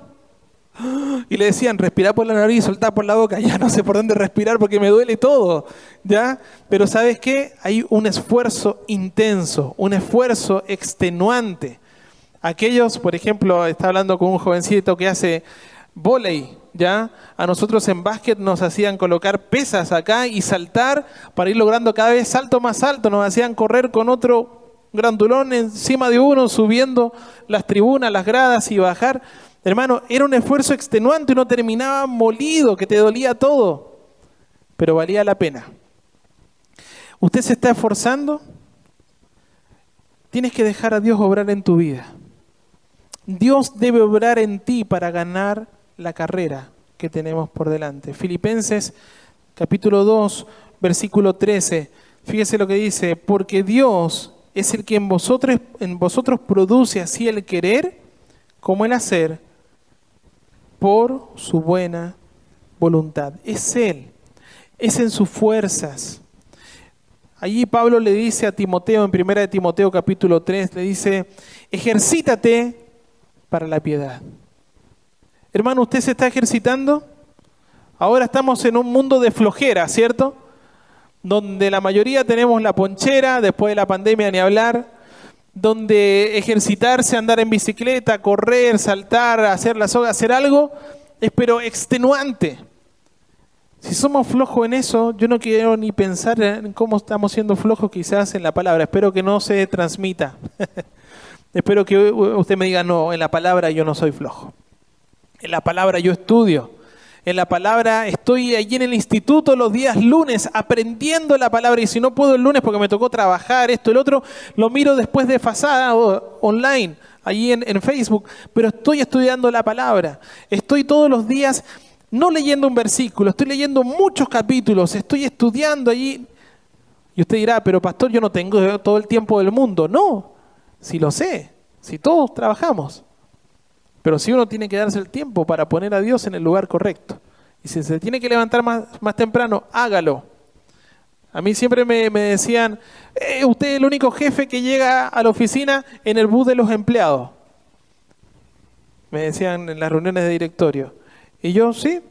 (gasps) y le decían, respira por la nariz, soltá por la boca. (laughs) Ya no sé por dónde respirar porque me duele todo. ¿ya? Pero ¿sabes qué? Hay un esfuerzo intenso, un esfuerzo extenuante. Aquellos, por ejemplo, está hablando con un jovencito que hace volei, ¿ya? A nosotros en básquet nos hacían colocar pesas acá y saltar para ir logrando cada vez salto más alto. Nos hacían correr con otro grandulón encima de uno, subiendo las tribunas, las gradas y bajar. Hermano, era un esfuerzo extenuante, uno terminaba molido, que te dolía todo, pero valía la pena. ¿Usted se está esforzando? Tienes que dejar a Dios obrar en tu vida. Dios debe obrar en ti para ganar la carrera que tenemos por delante. Filipenses capítulo 2, versículo 13. Fíjese lo que dice, porque Dios es el que en vosotros, en vosotros produce así el querer como el hacer por su buena voluntad. Es Él, es en sus fuerzas. Allí Pablo le dice a Timoteo, en 1 de Timoteo capítulo 3, le dice, ejercítate para la piedad. Hermano, ¿usted se está ejercitando? Ahora estamos en un mundo de flojera, ¿cierto? Donde la mayoría tenemos la ponchera, después de la pandemia ni hablar, donde ejercitarse, andar en bicicleta, correr, saltar, hacer la soga, hacer algo, es pero extenuante. Si somos flojos en eso, yo no quiero ni pensar en cómo estamos siendo flojos quizás en la palabra. Espero que no se transmita. (laughs) Espero que usted me diga, no, en la palabra yo no soy flojo. En la palabra yo estudio en la palabra, estoy allí en el instituto los días lunes aprendiendo la palabra y si no puedo el lunes porque me tocó trabajar, esto, el otro, lo miro después de fasada o online, allí en, en Facebook, pero estoy estudiando la palabra, estoy todos los días no leyendo un versículo, estoy leyendo muchos capítulos, estoy estudiando allí. Y usted dirá, pero pastor, yo no tengo todo el tiempo del mundo. No, si lo sé, si todos trabajamos. Pero si uno tiene que darse el tiempo para poner a Dios en el lugar correcto. Y si se tiene que levantar más, más temprano, hágalo. A mí siempre me, decían, eh, usted es el único jefe que llega a la oficina en el bus de los empleados. Me decían en las reuniones de directorio. Y yo, sí.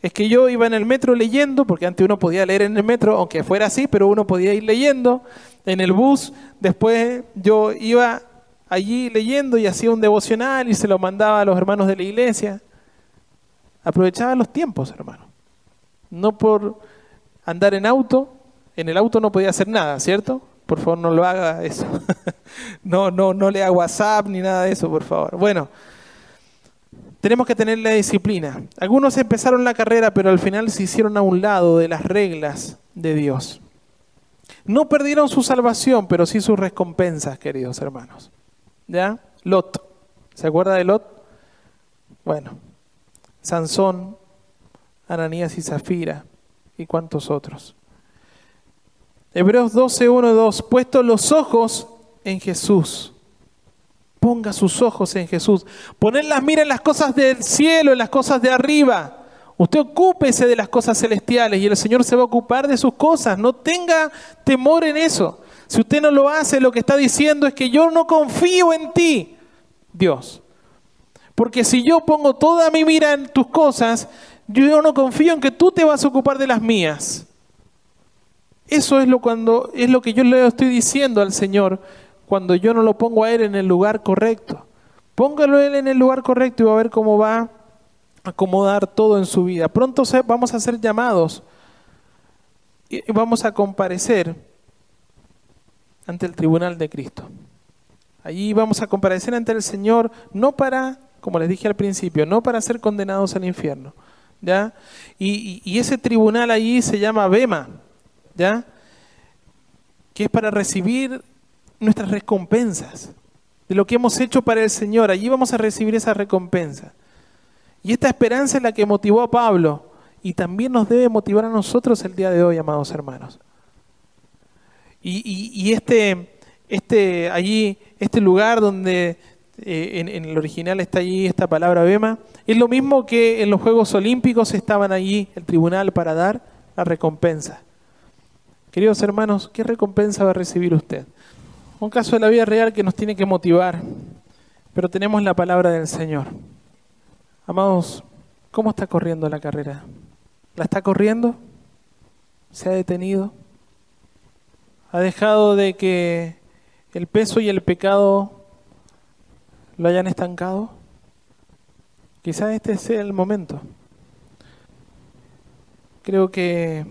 Es que yo iba en el metro leyendo, porque antes uno podía leer en el metro, aunque fuera así, pero uno podía ir leyendo. En el bus, después yo iba allí leyendo y hacía un devocional y se lo mandaba a los hermanos de la iglesia. Aprovechaba los tiempos, hermano. No por andar en auto, en el auto no podía hacer nada, ¿cierto? Por favor, no lo haga eso. (laughs) no, no, no lea WhatsApp ni nada de eso, por favor. Bueno, tenemos que tener la disciplina. Algunos empezaron la carrera, pero al final se hicieron a un lado de las reglas de Dios. No perdieron su salvación, pero sí sus recompensas, queridos hermanos. ¿Ya? Lot. ¿Se acuerda de Lot? Bueno, Sansón, Ananías y Zafira y cuantos otros. Hebreos 12, 1 2. Puesto los ojos en Jesús Ponga sus ojos en Jesús. Ponerlas, mira en las cosas del cielo, en las cosas de arriba. Usted ocúpese de las cosas celestiales y el Señor se va a ocupar de sus cosas. No tenga temor en eso. Si usted no lo hace, lo que está diciendo es que yo no confío en ti, Dios. Porque si yo pongo toda mi mira en tus cosas, yo no confío en que tú te vas a ocupar de las mías. Eso es lo, cuando, es lo que yo le estoy diciendo al Señor cuando yo no lo pongo a Él en el lugar correcto. Póngalo Él en el lugar correcto y va a ver cómo va a acomodar todo en su vida. Pronto vamos a ser llamados y vamos a comparecer ante el tribunal de Cristo. Allí vamos a comparecer ante el Señor no para, como les dije al principio, no para ser condenados al infierno. ¿ya? Y, ese tribunal allí se llama Bema, ¿ya? que es para recibir nuestras recompensas, de lo que hemos hecho para el Señor. Allí vamos a recibir esa recompensa. Y esta esperanza es la que motivó a Pablo y también nos debe motivar a nosotros el día de hoy, amados hermanos. Y, este, este, allí, este lugar donde eh, en, en, el original está allí esta palabra bema, es lo mismo que en los Juegos Olímpicos estaban allí el tribunal para dar la recompensa. Queridos hermanos, ¿qué recompensa va a recibir usted? Un caso de la vida real que nos tiene que motivar, pero tenemos la palabra del Señor. Amados, ¿cómo está corriendo la carrera? ¿La está corriendo? ¿Se ha detenido? ¿Ha dejado de que el peso y el pecado lo hayan estancado? Quizás este sea el momento. Creo que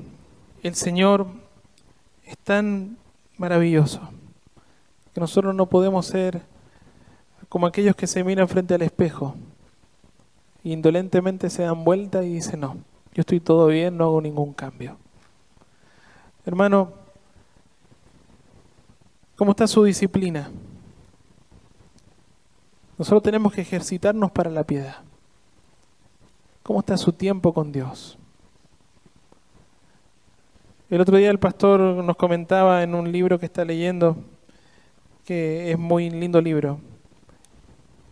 el Señor es tan maravilloso que nosotros no podemos ser como aquellos que se miran frente al espejo, indolentemente se dan vuelta y dicen, no, yo estoy todo bien, no hago ningún cambio. Hermano, ¿cómo está su disciplina? Nosotros tenemos que ejercitarnos para la piedad. ¿Cómo está su tiempo con Dios? El otro día el pastor nos comentaba en un libro que está leyendo que es muy lindo libro.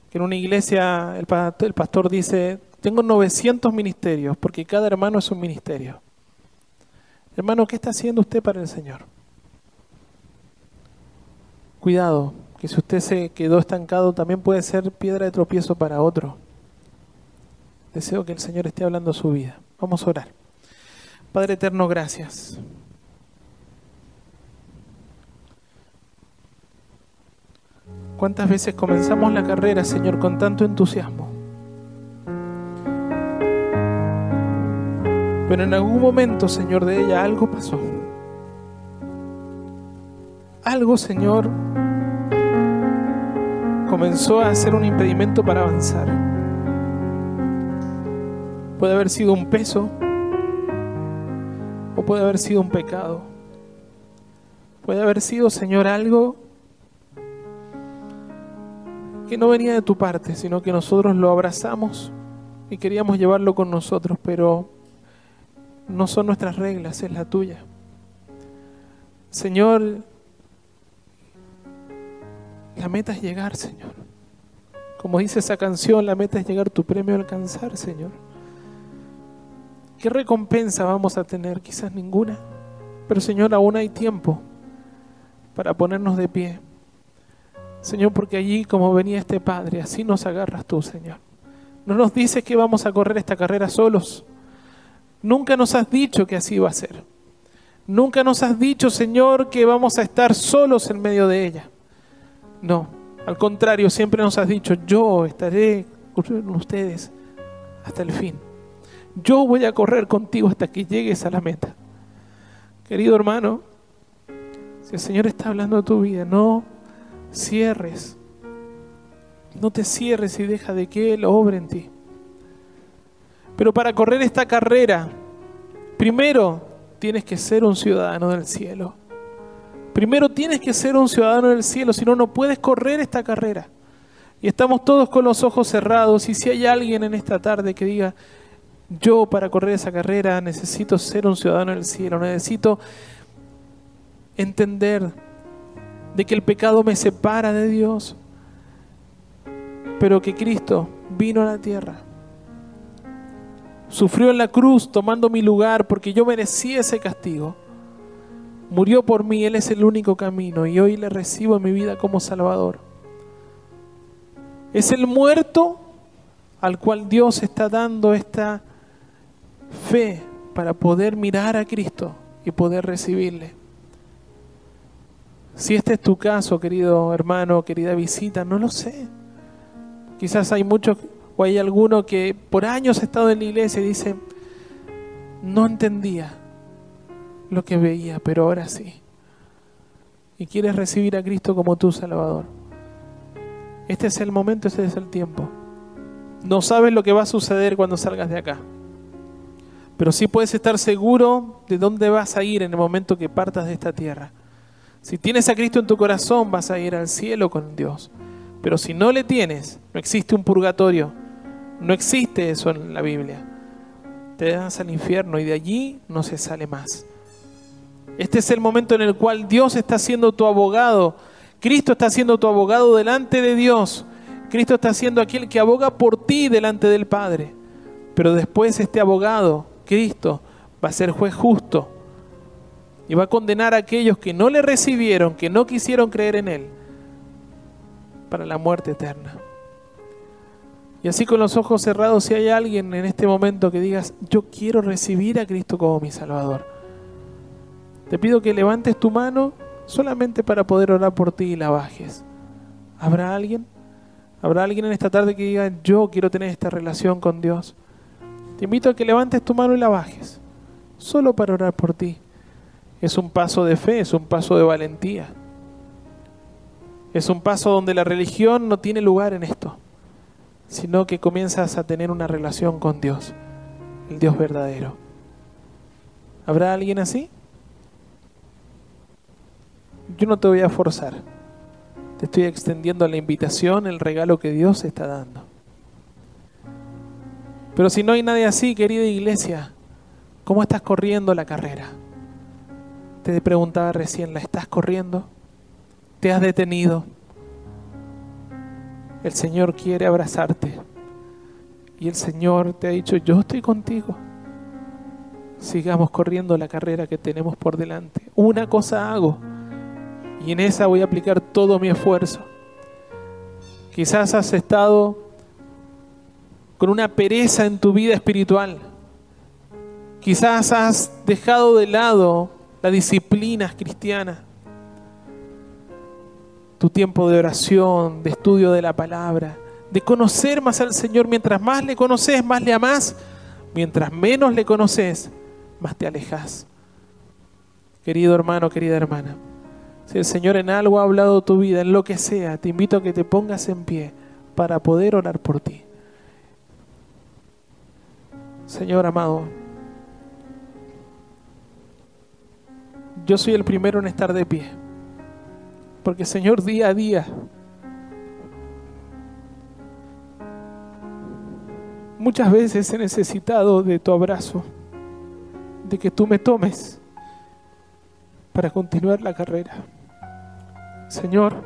Que en una iglesia el pastor, dice, tengo 900 ministerios, porque cada hermano es un ministerio. Hermano, ¿qué está haciendo usted para el Señor? Cuidado, que si usted se quedó estancado, también puede ser piedra de tropiezo para otro. Deseo que el Señor esté hablando su vida. Vamos a orar. Padre eterno, gracias. ¿Cuántas veces comenzamos la carrera, Señor, con tanto entusiasmo? Pero en algún momento, Señor, de ella algo pasó. Algo, Señor, comenzó a ser un impedimento para avanzar. Puede haber sido un peso o puede haber sido un pecado. Puede haber sido, Señor, algo que no venía de tu parte, sino que nosotros lo abrazamos y queríamos llevarlo con nosotros, pero no son nuestras reglas, es la tuya. Señor, la meta es llegar, Señor. Como dice esa canción, la meta es llegar, tu premio a alcanzar, Señor. ¿Qué recompensa vamos a tener? Quizás ninguna. Pero Señor, aún hay tiempo para ponernos de pie. Señor, porque allí como venía este Padre, así nos agarras tú, Señor. No nos dices que vamos a correr esta carrera solos. Nunca nos has dicho que así va a ser. Nunca nos has dicho, Señor, que vamos a estar solos en medio de ella. No, al contrario, siempre nos has dicho, yo estaré con ustedes hasta el fin. Yo voy a correr contigo hasta que llegues a la meta. Querido hermano, si el Señor está hablando de tu vida, no cierres. No te cierres y deja de que Él obre en ti. Pero para correr esta carrera, primero tienes que ser un ciudadano del cielo. Primero tienes que ser un ciudadano del cielo, si no, no puedes correr esta carrera. Y estamos todos con los ojos cerrados. Y si hay alguien en esta tarde que diga, yo para correr esa carrera necesito ser un ciudadano del cielo, necesito entender de que el pecado me separa de Dios, pero que Cristo vino a la tierra, sufrió en la cruz tomando mi lugar porque yo merecía ese castigo, murió por mí, Él es el único camino y hoy le recibo en mi vida como Salvador. Es el muerto al cual Dios está dando esta fe para poder mirar a Cristo y poder recibirle. Si este es tu caso, querido hermano, querida visita, no lo sé. Quizás hay muchos o hay alguno que por años ha estado en la iglesia y dice, no entendía lo que veía, pero ahora sí. Y quieres recibir a Cristo como tu Salvador. Este es el momento, este es el tiempo. No sabes lo que va a suceder cuando salgas de acá. Pero sí puedes estar seguro de dónde vas a ir en el momento que partas de esta tierra. Si tienes a Cristo en tu corazón, vas a ir al cielo con Dios. Pero si no le tienes, no existe un purgatorio. No existe eso en la Biblia. Te das al infierno y de allí no se sale más. Este es el momento en el cual Dios está siendo tu abogado. Cristo está siendo tu abogado delante de Dios. Cristo está siendo aquel que aboga por ti delante del Padre. Pero después este abogado Cristo va a ser juez justo y va a condenar a aquellos que no le recibieron, que no quisieron creer en Él, para la muerte eterna. Y así con los ojos cerrados, si hay alguien en este momento que digas, yo quiero recibir a Cristo como mi Salvador, te pido que levantes tu mano solamente para poder orar por ti y la bajes. ¿Habrá alguien? ¿Habrá alguien en esta tarde que diga, yo quiero tener esta relación con Dios? Te invito a que levantes tu mano y la bajes, solo para orar por ti. Es un paso de fe, es un paso de valentía. Es un paso donde la religión no tiene lugar en esto, sino que comienzas a tener una relación con Dios, el Dios verdadero. ¿Habrá alguien así? Yo no te voy a forzar. Te estoy extendiendo la invitación, el regalo que Dios está dando. Pero si no hay nadie así, querida iglesia, ¿cómo estás corriendo la carrera? Te preguntaba recién, ¿la estás corriendo? ¿Te has detenido? El Señor quiere abrazarte. Y el Señor te ha dicho, yo estoy contigo. Sigamos corriendo la carrera que tenemos por delante. Una cosa hago y en esa voy a aplicar todo mi esfuerzo. Quizás has estado con una pereza en tu vida espiritual. Quizás has dejado de lado la disciplina cristiana, tu tiempo de oración, de estudio de la palabra, de conocer más al Señor. Mientras más le conoces, más le amás. Mientras menos le conoces, más te alejas. Querido hermano, querida hermana, si el Señor en algo ha hablado tu vida, en lo que sea, te invito a que te pongas en pie para poder orar por ti. Señor amado, yo soy el primero en estar de pie. Porque Señor, día a día, Muchas veces he necesitado de tu abrazo, de que tú me tomes para continuar la carrera. Señor,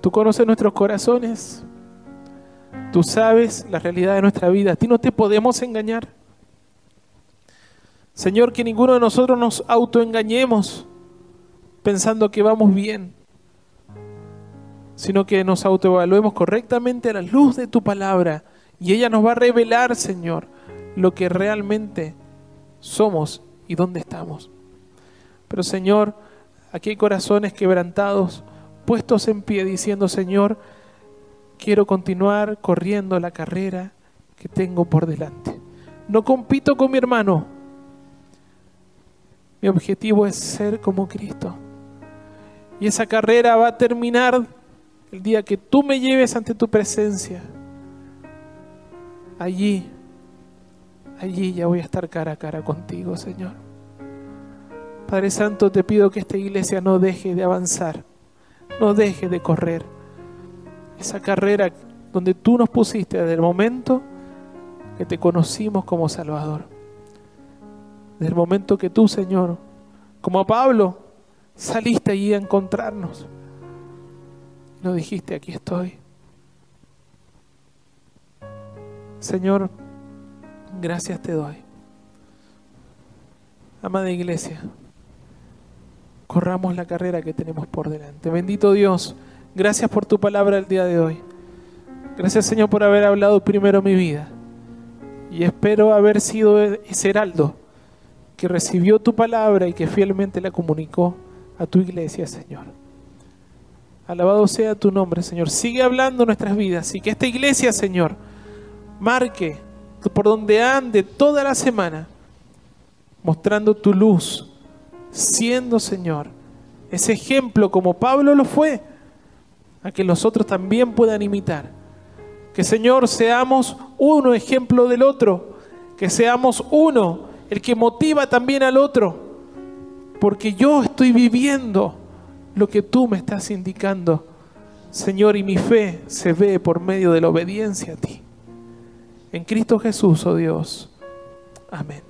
tú conoces nuestros corazones, tú sabes la realidad de nuestra vida, a ti no te podemos engañar. Señor, que ninguno de nosotros nos autoengañemos pensando que vamos bien, sino que nos autoevaluemos correctamente a la luz de tu palabra y ella nos va a revelar, Señor, lo que realmente somos y dónde estamos. Pero Señor, aquí hay corazones quebrantados, puestos en pie, diciendo, Señor, quiero continuar corriendo la carrera que tengo por delante. No compito con mi hermano, mi objetivo es ser como Cristo. Y esa carrera va a terminar el día que tú me lleves ante tu presencia. Allí, allí ya voy a estar cara a cara contigo, Señor. Padre Santo, te pido que esta iglesia no deje de avanzar, no deje de correr. Esa carrera donde tú nos pusiste desde el momento que te conocimos como Salvador. Desde el momento que tú, Señor, como a Pablo, saliste allí a encontrarnos. Nos dijiste, aquí estoy. Señor, gracias te doy. Amada iglesia, corramos la carrera que tenemos por delante. Bendito Dios, gracias por tu palabra el día de hoy. Gracias Señor por haber hablado primero mi vida. Y espero haber sido ese heraldo que recibió tu palabra y que fielmente la comunicó a tu iglesia, Señor. Alabado sea tu nombre, Señor. Sigue hablando nuestras vidas y que esta iglesia, Señor, marque por donde ande toda la semana, mostrando tu luz, siendo, Señor, ese ejemplo como Pablo lo fue, a que los otros también puedan imitar. Que, Señor, seamos uno ejemplo del otro, que seamos uno el que motiva también al otro, porque yo estoy viviendo lo que tú me estás indicando, Señor, y mi fe se ve por medio de la obediencia a ti. En Cristo Jesús, oh Dios. Amén.